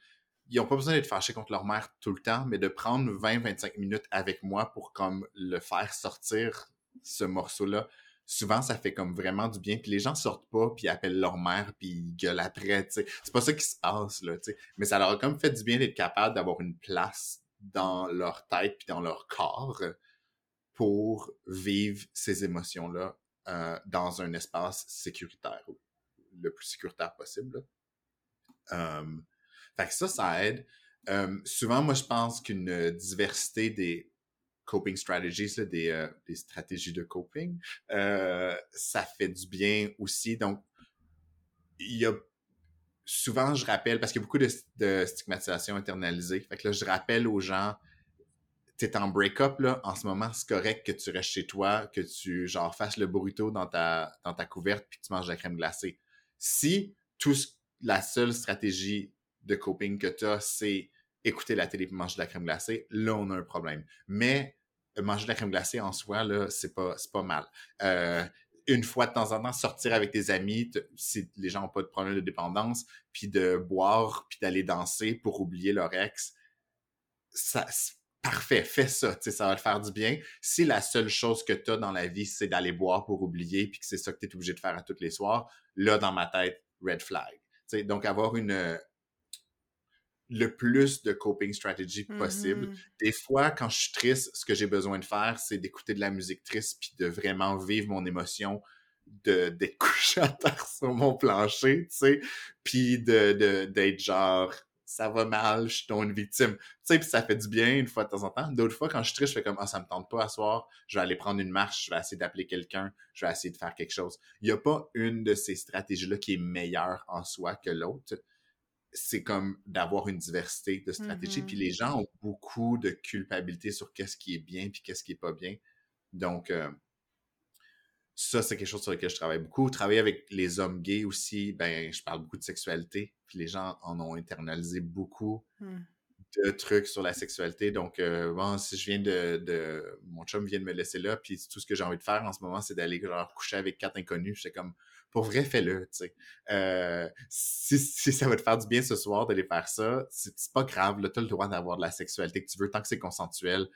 C: Ils n'ont pas besoin d'être fâchés contre leur mère tout le temps, mais de prendre 20-25 minutes avec moi pour comme le faire sortir ce morceau-là souvent ça fait comme vraiment du bien puis les gens sortent pas puis appellent leur mère puis ils gueulent après tu c'est pas ça qui se passe là tu mais ça leur a comme fait du bien d'être capable d'avoir une place dans leur tête puis dans leur corps pour vivre ces émotions là dans un espace sécuritaire le plus sécuritaire possible. Euh, fait que ça ça aide Euh, souvent moi je pense qu'une diversité des coping strategies, des, euh, stratégies de coping, euh, ça fait du bien aussi. Donc, il y a souvent, je rappelle, parce qu'il y a beaucoup de, de stigmatisation internalisée. Fait que là, je rappelle aux gens, t'es en break-up, en ce moment, c'est correct que tu restes chez toi, que tu, genre, fasses le burrito dans ta, dans ta couverte puis tu manges de la crème glacée. Si tout la seule stratégie de coping que tu as, c'est écouter la télé et manger de la crème glacée, là, on a un problème. Mais euh, manger de la crème glacée en soi, là, c'est pas, pas mal. Euh, une fois de temps en temps, sortir avec tes amis, si les gens n'ont pas de problème de dépendance, puis de boire, puis d'aller danser pour oublier leur ex, ça, parfait, fais ça, tu sais, ça va te faire du bien. Si la seule chose que tu as dans la vie, c'est d'aller boire pour oublier, puis que c'est ça que tu es obligé de faire à tous les soirs, là, dans ma tête, red flag. Tu sais, donc, avoir une le plus de coping strategy possible.
A: Mhm.
C: Des fois, quand je suis triste, ce que j'ai besoin de faire, c'est d'écouter de la musique triste puis de vraiment vivre mon émotion de d'être couché à terre sur mon plancher, tu sais, puis de de- d'être genre ça va mal, je suis donc une victime. Tu sais, puis ça fait du bien une fois de temps en temps. D'autres fois, quand je suis triste, je fais comme ah ça me tente pas à soir, je vais aller prendre une marche, je vais essayer d'appeler quelqu'un, je vais essayer de faire quelque chose. Il y a pas une de ces stratégies là qui est meilleure en soi que l'autre c'est comme d'avoir une diversité de stratégies.
A: Mhm.
C: Puis les gens ont beaucoup de culpabilité sur qu'est-ce qui est bien puis qu'est-ce qui est pas bien. Donc, euh, ça, c'est quelque chose sur lequel je travaille beaucoup. Travailler avec les hommes gays aussi, ben, je parle beaucoup de sexualité. Puis les gens en ont internalisé beaucoup
A: Mm.
C: de trucs sur la sexualité. Donc, euh, bon, si je viens de, de... Mon chum vient de me laisser là, puis tout ce que j'ai envie de faire en ce moment, c'est d'aller genre coucher avec quatre inconnus. J'étais comme, pour vrai, fais-le, tu sais. Euh, si, si ça va te faire du bien ce soir d'aller faire ça, c'est c'est pas grave, là, t'as le droit d'avoir de la sexualité que tu veux, tant que c'est consensuel.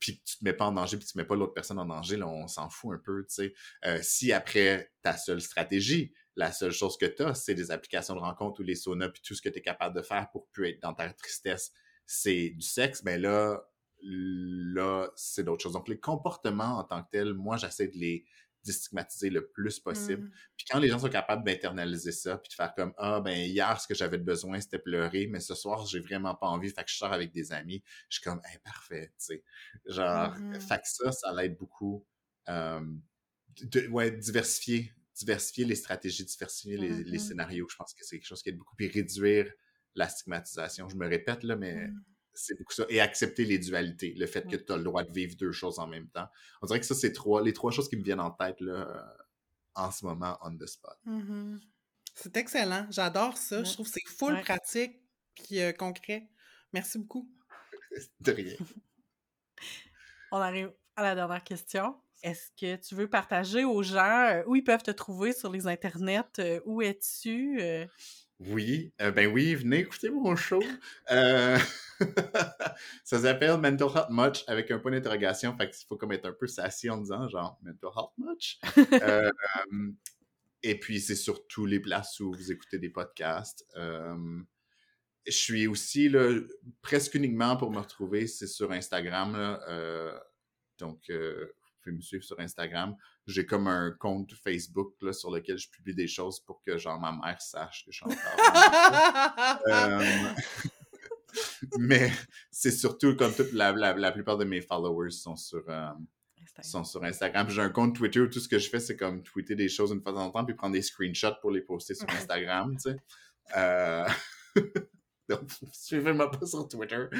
C: Puis que tu te mets pas en danger, puis tu mets pas l'autre personne en danger, là, on s'en fout un peu, tu sais. Euh, si après ta seule stratégie, la seule chose que tu as, c'est des applications de rencontre ou les saunas, puis tout ce que tu es capable de faire pour plus être dans ta tristesse, c'est du sexe, ben là, là, c'est d'autres choses. Donc, les comportements en tant que tels, moi, j'essaie de les déstigmatiser le plus possible.
A: Mm.
C: Puis quand les gens sont capables d'internaliser ça, puis de faire comme ah ben hier ce que j'avais besoin c'était pleurer, mais ce soir j'ai vraiment pas envie, fait que je sors avec des amis, je suis comme hey, parfait, tu sais, genre,
A: Mhm.
C: fait que ça ça l'aide beaucoup, euh, de, ouais diversifier, diversifier les stratégies, diversifier les, les
A: Mhm.
C: scénarios, je pense que c'est quelque chose qui aide beaucoup, puis réduire la stigmatisation. Je me répète là, mais
A: Mm.
C: C'est beaucoup ça. Et accepter les dualités, le fait que tu as le droit de vivre deux choses en même temps. On dirait que ça, c'est trois, les trois choses qui me viennent en tête là, en ce moment, on the spot.
A: Mhm. C'est excellent. J'adore ça.
B: Ouais.
A: Je trouve que c'est full
B: Ouais.
A: pratique puis euh, concret. Merci beaucoup.
C: De rien.
B: On arrive à la dernière question. Est-ce que tu veux partager aux gens euh, où ils peuvent te trouver sur les internets? euh, où es-tu?
C: Oui, euh, ben oui, venez écouter mon show. Euh, ça s'appelle Mental Health Much avec un point d'interrogation. Fait qu'il faut comme être un peu sassy en disant genre Mental Health Much. Euh, et puis c'est sur tous les places où vous écoutez des podcasts. Euh, je suis aussi là, presque uniquement pour me retrouver, c'est sur Instagram. Là, euh, donc, vous pouvez me suivre sur Instagram. J'ai comme un compte Facebook là, sur lequel je publie des choses pour que genre ma mère sache que je suis encore. Euh, mais c'est surtout comme toute la, la, la plupart de mes followers sont sur, euh,
B: Instagram.
C: sont sur Instagram. J'ai un compte Twitter où tout ce que je fais, c'est comme tweeter des choses une fois de temps en temps, puis prendre des screenshots pour les poster sur Instagram, tu sais. Euh... Donc, suivez-moi pas sur Twitter.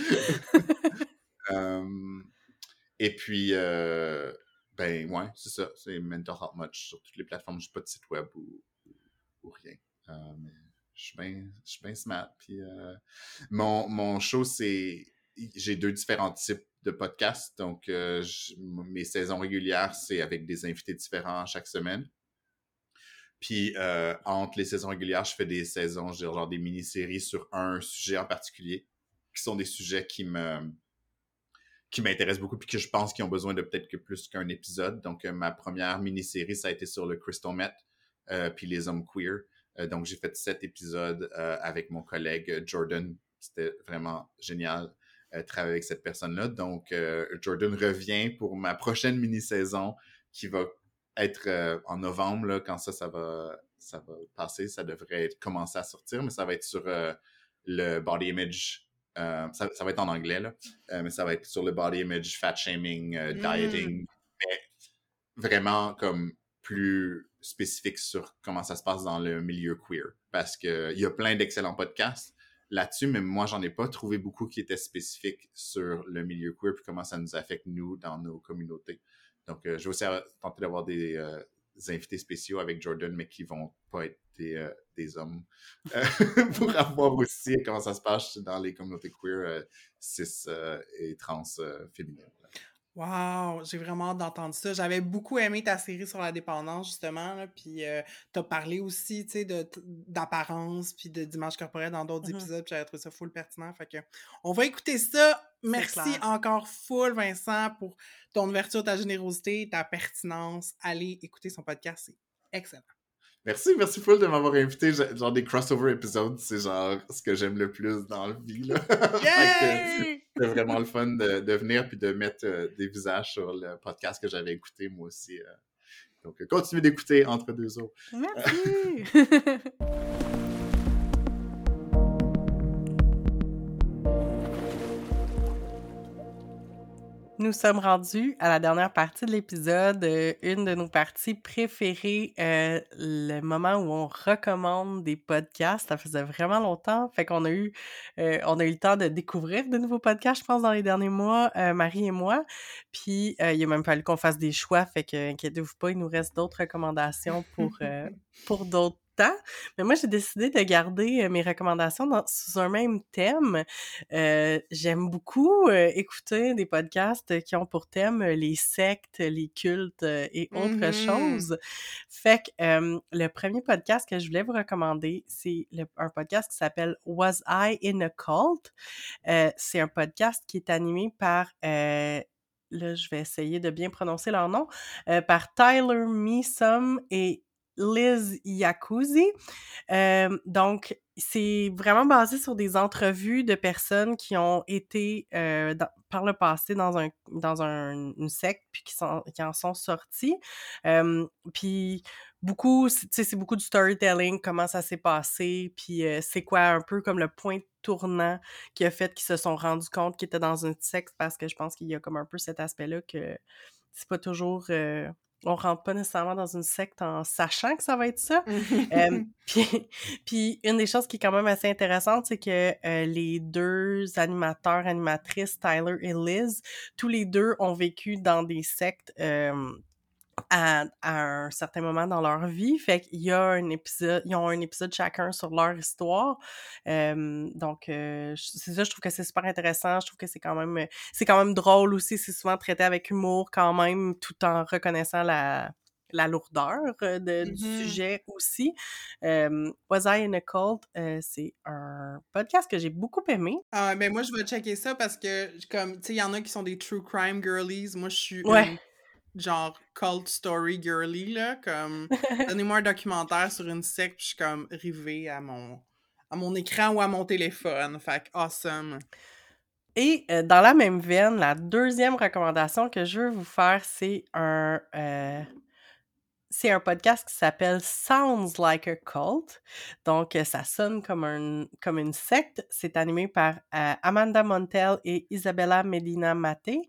C: Euh, Et puis, euh, ben, ouais, c'est ça. C'est Mental Health Much sur toutes les plateformes. Je n'ai pas de site web ou, ou rien. Euh, mais je suis bien smart. Euh, mon, mon show, c'est. J'ai deux différents types de podcasts. Donc, euh, mes saisons régulières, c'est avec des invités différents chaque semaine. Puis, euh, entre les saisons régulières, je fais des saisons, je genre des mini-séries sur un sujet en particulier, qui sont des sujets qui qui m'intéressent beaucoup puis que je pense qu'ils ont besoin de peut-être que plus qu'un épisode. Donc, ma première mini-série, ça a été sur le Crystal Met puis les hommes queer. Euh, donc, j'ai fait sept épisodes euh, avec mon collègue euh, Jordan. C'était vraiment génial travailler avec cette personne-là. Donc, Jordan revient pour ma prochaine mini-saison qui va être en novembre, là, quand ça, ça va, ça va passer. Ça devrait être, commencer à sortir, mais ça va être sur le body image. euh, ça, ça va être en anglais, là, euh, mais ça va être sur le body image, fat shaming, euh,
A: Mm.
C: dieting, mais vraiment comme plus spécifique sur comment ça se passe dans le milieu queer. Parce qu'il y a plein d'excellents podcasts là-dessus, mais moi, j'en ai pas trouvé beaucoup qui étaient spécifiques sur le milieu queer puis comment ça nous affecte, nous, dans nos communautés. Donc, euh, je vais aussi euh, tenter d'avoir des, euh, des invités spéciaux avec Jordan, mais qui vont pas être des, euh, des hommes, euh, pour avoir aussi comment ça se passe dans les communautés queer euh, cis euh, et trans euh, féminines.
A: Wow, j'ai vraiment hâte d'entendre ça. J'avais beaucoup aimé ta série sur la dépendance, justement, là, puis euh, t'as parlé aussi, tu sais, d'apparence, puis de d'image corporelle dans d'autres
B: Mhm.
A: épisodes, puis j'avais trouvé ça full pertinent, fait que on va écouter ça. Merci encore full, Vincent, pour ton ouverture, ta générosité, ta pertinence. Allez écouter son podcast, c'est excellent.
C: Merci, merci full de m'avoir invité. Genre des crossover épisodes, c'est genre ce que j'aime le plus dans la vie. Là. C'était vraiment le fun de, de venir puis de mettre euh, des visages sur le podcast que j'avais écouté moi aussi. euh. Donc, euh, continuez d'écouter entre deux eaux.
B: Merci! Nous sommes rendus à la dernière partie de l'épisode, euh, une de nos parties préférées, euh, le moment où on recommande des podcasts. Ça faisait vraiment longtemps, fait qu'on a eu, euh, on a eu le temps de découvrir de nouveaux podcasts, je pense, dans les derniers mois, Marie et moi. Puis il a même fallu qu'on fasse des choix, fait que inquiétez-vous pas, il nous reste d'autres recommandations pour pour d'autres temps. Mais moi, j'ai décidé de garder mes recommandations dans, sous un même thème. Euh, J'aime beaucoup euh, écouter des podcasts qui ont pour thème les sectes, les cultes et autres
A: Mhm.
B: choses. Fait que euh, le premier podcast que je voulais vous recommander, c'est un podcast qui s'appelle Was I in a Cult? C'est un podcast qui est animé par là, je vais essayer de bien prononcer leur nom, euh, par Tyler Meesom et Liz Yakuzi. Euh, donc, c'est vraiment basé sur des entrevues de personnes qui ont été euh, par le passé dans un dans un, une secte puis qui sont qui en sont sortis. Euh, puis beaucoup, c'est beaucoup du storytelling, comment ça s'est passé, puis c'est quoi un peu comme le point tournant qui a fait qu'ils se sont rendus compte qu'ils étaient dans une secte parce que je pense qu'il y a comme un peu cet aspect-là que c'est pas toujours on rentre pas nécessairement dans une secte en sachant que ça va être ça. puis, une des choses qui est quand même assez intéressante, c'est que euh, les deux animateurs, animatrices, Tyler et Liz, tous les deux ont vécu dans des sectes à, un certain moment dans leur vie. Fait qu'il y a un épisode, ils ont un épisode chacun sur leur histoire. donc, c'est ça, je trouve que c'est super intéressant. Je trouve que c'est quand même, c'est quand même drôle aussi. C'est souvent traité avec humour quand même, tout en reconnaissant la, la lourdeur de, du mmh sujet aussi. Was I in a Cult, c'est un podcast que j'ai beaucoup aimé.
A: Ah, ben moi, je vais checker ça parce que, comme, tu sais, il y en a qui sont des true crime girlies. Moi, je suis genre cult story girly, là, comme donnez-moi un documentaire sur une secte, puis je suis comme rivée à mon, à mon écran ou à mon téléphone. Fait que awesome.
B: Et euh, dans la même veine, la deuxième recommandation que je veux vous faire, c'est un, euh, c'est un podcast qui s'appelle Sounds Like a Cult. Donc, euh, ça sonne comme, un, comme une secte. C'est animé par Amanda Montel et Isabella Medina Maté.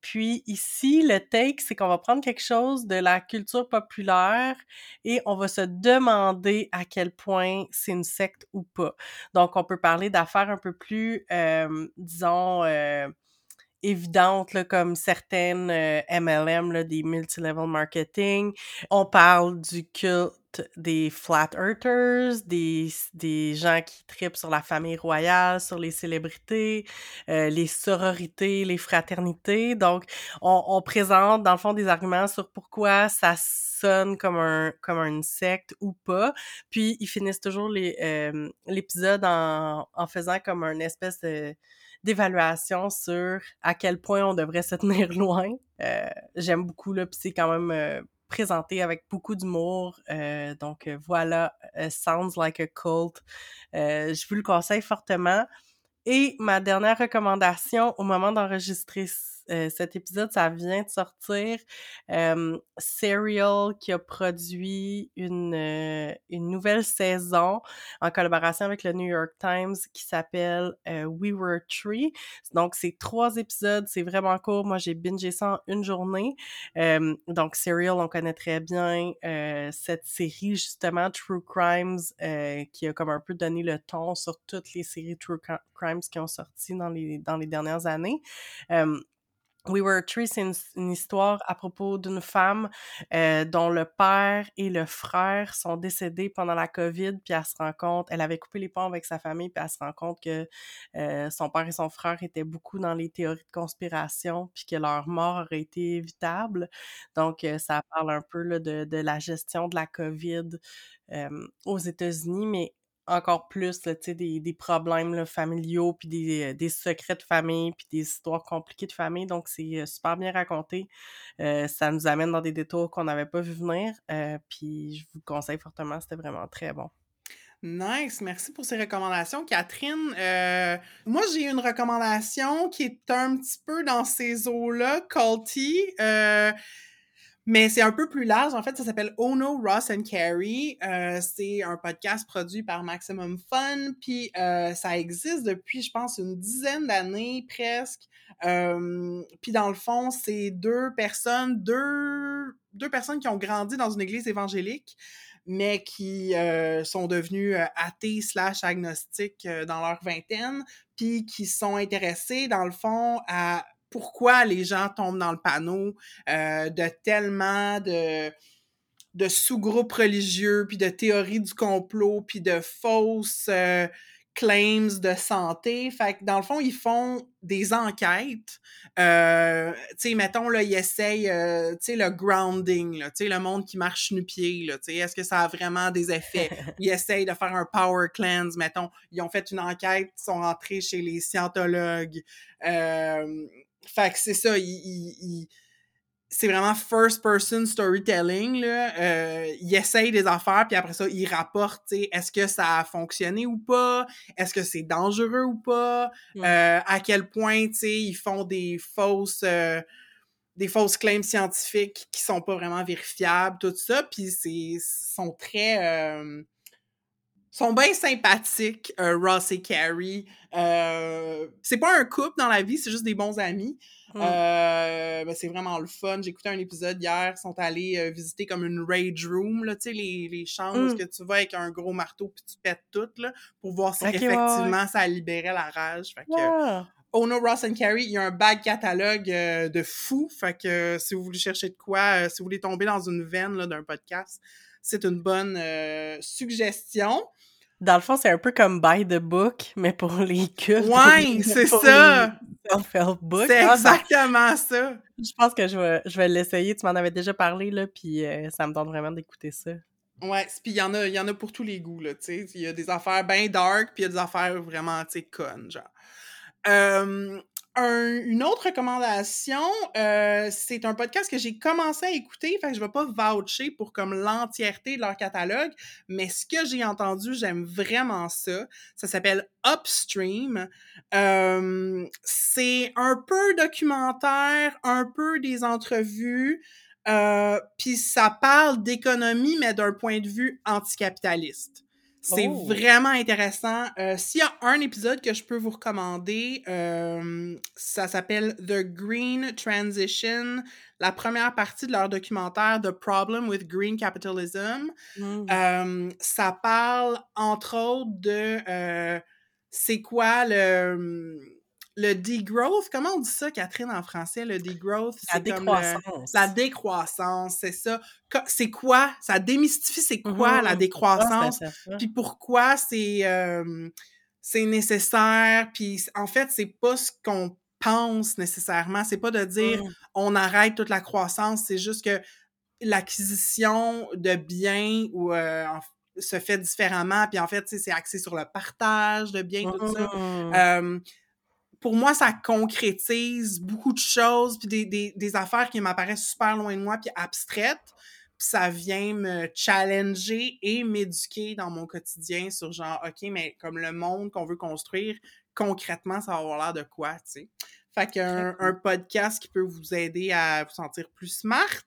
B: Puis ici, le take, c'est qu'on va prendre quelque chose de la culture populaire et on va se demander à quel point c'est une secte ou pas. Donc, on peut parler d'affaires un peu plus, euh, disons, euh, évidentes, là, comme certaines MLM, là, des multilevel marketing. On parle du culte des flat earthers, des, des gens qui tripent sur la famille royale, sur les célébrités, euh, les sororités, les fraternités. Donc, on, on, présente dans le fond des arguments sur pourquoi ça sonne comme un comme une secte ou pas. Puis ils finissent toujours euh, l'épisode en, en faisant comme un espèce de d'évaluation sur à quel point on devrait se tenir loin. Euh, J'aime beaucoup là, puis c'est quand même euh, présenté avec beaucoup d'humour. Euh, donc euh, voilà, euh, Sounds Like a Cult. je vous le conseille fortement. Et ma dernière recommandation au moment d'enregistrer euh, cet épisode, ça vient de sortir. Euh, Serial qui a produit une, euh, une nouvelle saison en collaboration avec le New York Times qui s'appelle We Were Tree. Donc, c'est trois épisodes, c'est vraiment court. Moi, j'ai bingé ça en une journée. donc, Serial, on connaît très bien cette série, justement, True Crimes, qui a comme un peu donné le ton sur toutes les séries True Crimes qui ont sorti dans les, dans les dernières années. We Were a Tree, c'est une, histoire à propos d'une femme euh, dont le père et le frère sont décédés pendant la COVID, puis elle se rend compte, elle avait coupé les ponts avec sa famille, puis elle se rend compte que euh, son père et son frère étaient beaucoup dans les théories de conspiration, puis que leur mort aurait été évitable. Donc, euh, ça parle un peu de, de, la gestion de la COVID aux États-Unis, mais encore plus là, des, des problèmes là, familiaux, puis des, euh, des, secrets de famille, puis des histoires compliquées de famille. Donc, c'est euh, super bien raconté. Euh, ça nous amène dans des détours qu'on n'avait pas vu venir. puis, je vous conseille fortement, c'était vraiment très bon.
A: Nice, merci pour ces recommandations, Catherine. moi, j'ai une recommandation qui est un petit peu dans ces eaux-là, Culty. Mais c'est un peu plus large. En fait, ça s'appelle Oh No, Ross and Carrie. Euh, c'est un podcast produit par Maximum Fun. Puis euh, ça existe depuis, je pense, une dizaine d'années presque. Euh, puis dans le fond, c'est deux personnes, deux, deux personnes qui ont grandi dans une église évangélique, mais qui sont devenues athées slash agnostiques dans leur vingtaine, puis qui sont intéressées, dans le fond, à pourquoi les gens tombent dans le panneau euh, de tellement de, de sous-groupes religieux, puis de théories du complot, puis de fausses euh, claims de santé. Fait que dans le fond, ils font des enquêtes. Euh, tu sais, mettons, là, ils essayent, tu sais, le grounding, tu sais, le monde qui marche nu-pied, tu sais, est-ce que ça a vraiment des effets? Ils essayent de faire un power cleanse, mettons. Ils ont fait une enquête, ils sont rentrés chez les scientologues. Euh, fait que c'est ça, il, il- il- c'est vraiment first person storytelling. Là. Euh, il essaye des affaires, puis après ça, il rapporte, est-ce que ça a fonctionné ou pas? Est-ce que c'est dangereux ou pas? Euh, à quel point, ils font des fausses... euh, des fausses claims scientifiques qui sont pas vraiment vérifiables, tout ça, puis c'est sont très euh, sont bien sympathiques, euh, Ross et Carrie. Euh, c'est pas un couple dans la vie, c'est juste des bons amis.
B: Mm.
A: Euh, ben, c'est vraiment le fun. J'ai écouté un épisode hier, ils sont allés euh, visiter comme une rage room, là, tu sais, les, les chambres
B: Mm.
A: que tu vas avec un gros marteau puis tu pètes tout, là, pour voir si
B: Ok, ouais, ouais,
A: effectivement ça libérait la rage. Fait que. Oh no, Ross and Carrie, il y a un back catalogue de fou. Fait que si vous voulez chercher de quoi, si vous voulez tomber dans une veine là, d'un podcast, c'est une bonne euh, suggestion.
B: Dans le fond, c'est un peu comme By the Book, mais pour les cultes.
A: Ouais, c'est ça.
B: les Self-help book.
A: C'est
B: Ah, ben,
A: exactement ça.
B: je pense que je vais, je vais l'essayer. Tu m'en avais déjà parlé, là, puis euh, ça me donne vraiment d'écouter ça.
A: Ouais, puis il y, en a- il y en a pour tous les goûts, là, tu sais. Il y a des affaires bien dark, puis il y a des affaires vraiment, tu sais, connes, genre. Euh, un- une autre recommandation, euh, c'est un podcast que j'ai commencé à écouter, fait que je vais pas voucher pour comme l'entièreté de leur catalogue, mais ce que j'ai entendu, j'aime vraiment ça. Ça s'appelle Upstream. Euh, c'est un peu documentaire, un peu des entrevues, euh, puis ça parle d'économie, mais d'un point de vue anticapitaliste. C'est
B: Oh.
A: vraiment intéressant. Euh, S'il y a un épisode que je peux vous recommander, euh, ça s'appelle The Green Transition, la première partie de leur documentaire The Problem with Green Capitalism.
B: Mm.
A: Euh, ça parle, entre autres, de c'est quoi le, le degrowth. Comment on dit ça, Catherine, en français? Le degrowth,
B: La
A: c'est comme le-
B: décroissance.
A: la décroissance, c'est ça. C'est quoi? Ça démystifie c'est quoi
B: Mhm.
A: la décroissance, puis pourquoi c'est euh, c'est nécessaire, puis en fait, c'est pas ce qu'on pense nécessairement. C'est pas de dire
B: Mm.
A: on arrête toute la croissance, c'est juste que l'acquisition de biens ou euh, en- se fait différemment, puis en fait, c'est axé sur le partage de biens, tout ça.
B: Mm.
A: Euh, pour moi, ça concrétise beaucoup de choses, puis des, des, des affaires qui m'apparaissent super loin de moi, puis abstraites. Puis ça vient me challenger et m'éduquer dans mon quotidien sur genre, OK, mais comme le monde qu'on veut construire, concrètement, ça va avoir l'air de quoi, tu sais? Fait qu'un un podcast qui peut vous aider à vous sentir plus smart.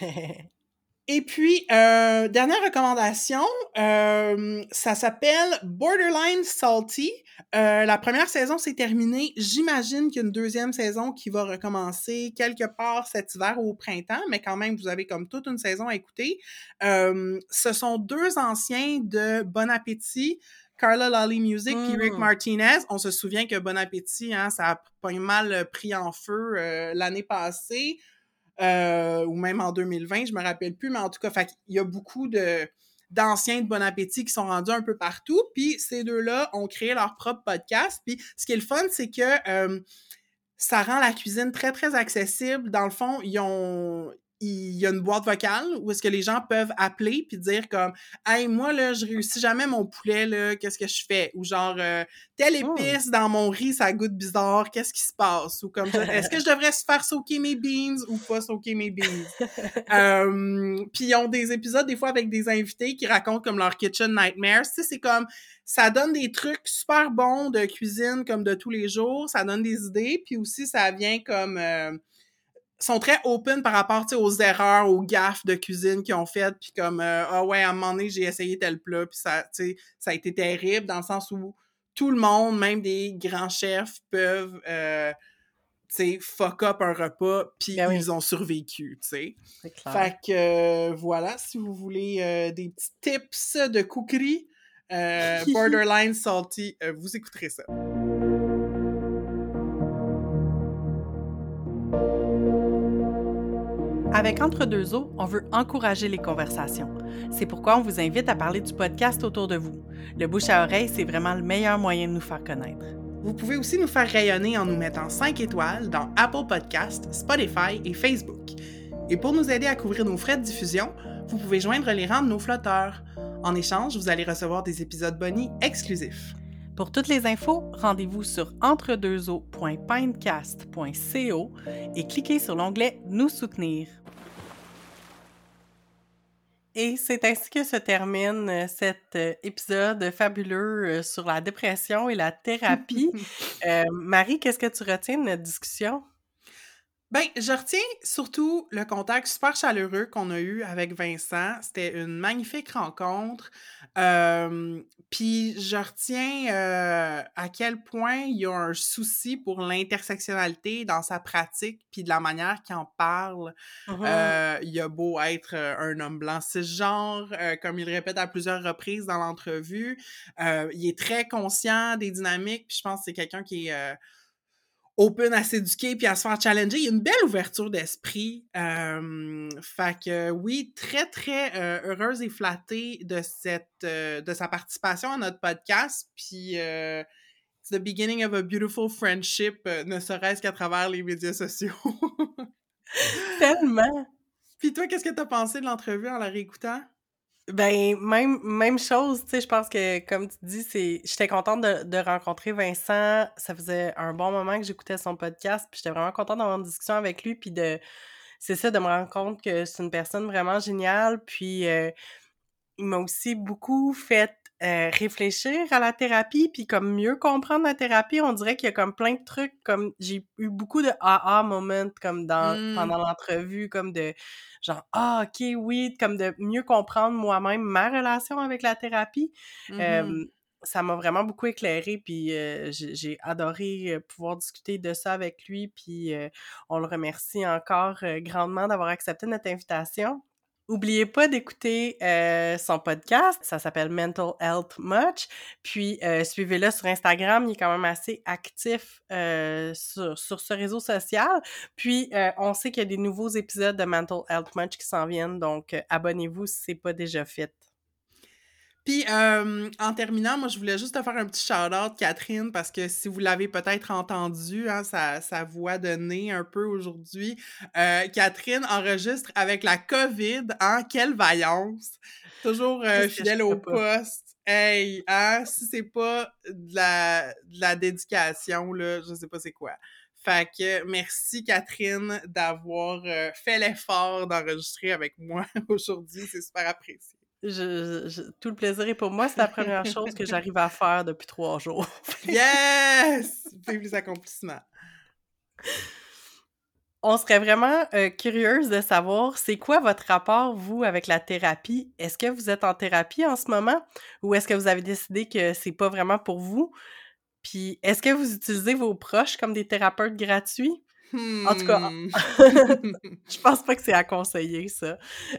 A: Et puis, euh, dernière recommandation, euh, ça s'appelle Borderline Salty. Euh, la première saison s'est terminée. J'imagine qu'il y a une deuxième saison qui va recommencer quelque part cet hiver ou au printemps, mais quand même, vous avez comme toute une saison à écouter. Euh, ce sont deux anciens de Bon Appétit, Carla Lolly Music puis Rick
B: Mm.
A: Martinez. On se souvient que Bon Appétit, hein, ça a pas mal pris en feu euh, l'année passée euh, ou même en 2020, je me rappelle plus, mais en tout cas, fait, il y a beaucoup de d'anciens de Bon Appétit qui sont rendus un peu partout, puis ces deux-là ont créé leur propre podcast, puis ce qui est le fun, c'est que euh, ça rend la cuisine très, très accessible. Dans le fond, ils ont il y a une boîte vocale où est-ce que les gens peuvent appeler puis dire comme hey moi là je réussis jamais mon poulet là qu'est-ce que je fais ou genre euh, telle
B: Oh.
A: épice dans mon riz ça goûte bizarre qu'est-ce qui se passe ou comme est-ce que je devrais se faire sauter mes beans ou pas sauter mes beans euh, puis ils ont des épisodes des fois avec des invités qui racontent comme leur kitchen nightmares. Tu sais c'est comme ça donne des trucs super bons de cuisine comme de tous les jours ça donne des idées puis aussi ça vient comme euh, sont très open par rapport aux erreurs, aux gaffes de cuisine qu'ils ont faites, puis comme euh, ah ouais, à un moment donné, j'ai essayé tel plat, puis ça, ça a été terrible dans le sens où tout le monde, même des grands chefs, peuvent euh, tu sais, fuck up un repas, puis
B: Ben oui.
A: ils ont survécu, tu sais.
B: C'est clair.
A: Fait que euh, voilà, si vous voulez euh, des petits tips de cookery, borderline salty, vous écouterez ça.
B: Avec Entre deux eaux, on veut encourager les conversations. C'est pourquoi on vous invite à parler du podcast autour de vous. Le bouche à oreille, c'est vraiment le meilleur moyen de nous faire connaître.
A: Vous pouvez aussi nous faire rayonner en nous mettant 5 étoiles dans Apple Podcasts, Spotify et Facebook. Et pour nous aider à couvrir nos frais de diffusion, vous pouvez joindre les rangs de nos flotteurs. En échange, vous allez recevoir des épisodes bonus exclusifs.
B: Pour toutes les infos, rendez-vous sur entredeuxeaux.pinecast.co et cliquez sur l'onglet Nous soutenir. Et c'est ainsi que se termine euh, cet euh, épisode fabuleux euh, sur la dépression et la thérapie. Marie, qu'est-ce que tu retiens de notre discussion?
A: Ben, je retiens surtout le contact super chaleureux qu'on a eu avec Vincent. C'était une magnifique rencontre. Puis je retiens à quel point il y a un souci pour l'intersectionnalité dans sa pratique, puis de la manière qu'il en parle. Mmh il a beau être un homme blanc cisgenre, comme il répète à plusieurs reprises dans l'entrevue, il est très conscient des dynamiques, puis je pense que c'est quelqu'un qui est open à s'éduquer puis à se faire challenger. Il y a une belle ouverture d'esprit. Euh, fait que oui, très, très euh, heureuse et flattée de cette euh, de sa participation à notre podcast. Puis euh, it's the beginning of a beautiful friendship, euh, ne serait-ce qu'à travers les médias sociaux.
B: Tellement!
A: Puis toi, qu'est-ce que tu as pensé de l'entrevue en la réécoutant?
B: Ben, même, même chose, tu sais, je pense que, comme tu dis, c'est... J'étais contente de, de rencontrer Vincent. Ça faisait un bon moment que j'écoutais son podcast, puis j'étais vraiment contente d'avoir une discussion avec lui, puis de... C'est ça, de me rendre compte que c'est une personne vraiment géniale, puis euh, il m'a aussi beaucoup fait euh, réfléchir à la thérapie, puis comme mieux comprendre la thérapie, on dirait qu'il y a comme plein de trucs, comme j'ai eu beaucoup de aha moments comme dans mmh. pendant l'entrevue, comme de genre ah ok oui, comme de mieux comprendre moi-même ma relation avec la thérapie. Mmh ça m'a vraiment beaucoup éclairé, puis euh, j'ai adoré euh, pouvoir discuter de ça avec lui, puis on le remercie encore grandement d'avoir accepté notre invitation. Oubliez pas d'écouter euh, son podcast, ça s'appelle Mental Health Much. Puis euh, suivez-le sur Instagram, il est quand même assez actif euh, sur, ce réseau social. Puis on sait qu'il y a des nouveaux épisodes de Mental Health Much qui s'en viennent, donc abonnez-vous si c'est pas déjà fait.
A: Puis, euh, en terminant, moi, je voulais juste te faire un petit shout-out, Catherine, parce que si vous l'avez peut-être entendu, hein, sa, sa, voix de nez un peu aujourd'hui, euh, Catherine enregistre avec la COVID, hein, quelle vaillance! Toujours euh, fidèle au poste. Hey, hein, si c'est pas de la, de la dédication, là, je sais pas c'est quoi. Fait que merci Catherine d'avoir euh, fait l'effort d'enregistrer avec moi aujourd'hui, c'est super apprécié.
B: Je, tout le plaisir est pour moi. C'est la première chose que j'arrive à faire depuis trois jours.
A: yes! Vive les accomplissements.
B: On serait vraiment euh, curieuse de savoir, c'est quoi votre rapport, vous, avec la thérapie? Est-ce que vous êtes en thérapie en ce moment? Ou est-ce que vous avez décidé que c'est pas vraiment pour vous? Puis, est-ce que vous utilisez vos proches comme des thérapeutes gratuits? En tout cas, hmm. je pense pas que c'est à conseiller, ça.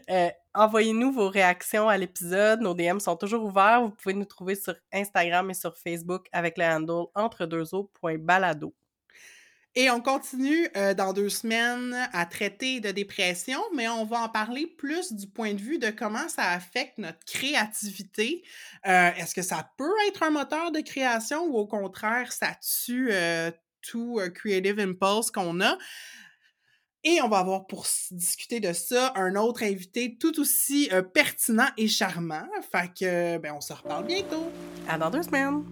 B: Euh, envoyez-nous vos réactions à l'épisode. Nos DM sont toujours ouverts. Vous pouvez nous trouver sur Instagram et sur Facebook avec le handle entre
A: Et on continue euh, dans deux semaines à traiter de dépression, mais on va en parler plus du point de vue de comment ça affecte notre créativité. Euh, est-ce que ça peut être un moteur de création ou au contraire, ça tue tout Creative Impulse qu'on a. Et on va avoir pour discuter de ça un autre invité tout aussi pertinent et charmant. Fait que, ben, on se reparle bientôt.
B: À dans deux semaines.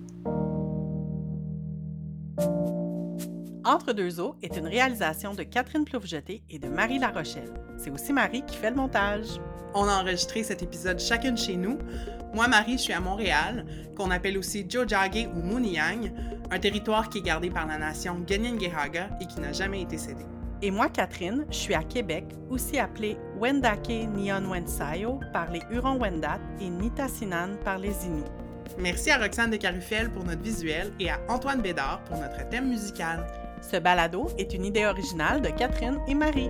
B: Entre deux eaux est une réalisation de Catherine Ploufjeté et de Marie Larochelle. C'est aussi Marie qui fait le montage.
A: On a enregistré cet épisode chacune chez nous. Moi, Marie, je suis à Montréal, qu'on appelle aussi Jojage ou Muniang, un territoire qui est gardé par la nation Ganyangehaga et qui n'a jamais été cédé.
B: Et moi, Catherine, je suis à Québec, aussi appelée Wendake Nyon Wensayo par les Hurons-Wendat et Nitasinan par les Inuits.
A: Merci à Roxane de Carufel pour notre visuel et à Antoine Bédard pour notre thème musical.
B: Ce balado est une idée originale de Catherine et Marie.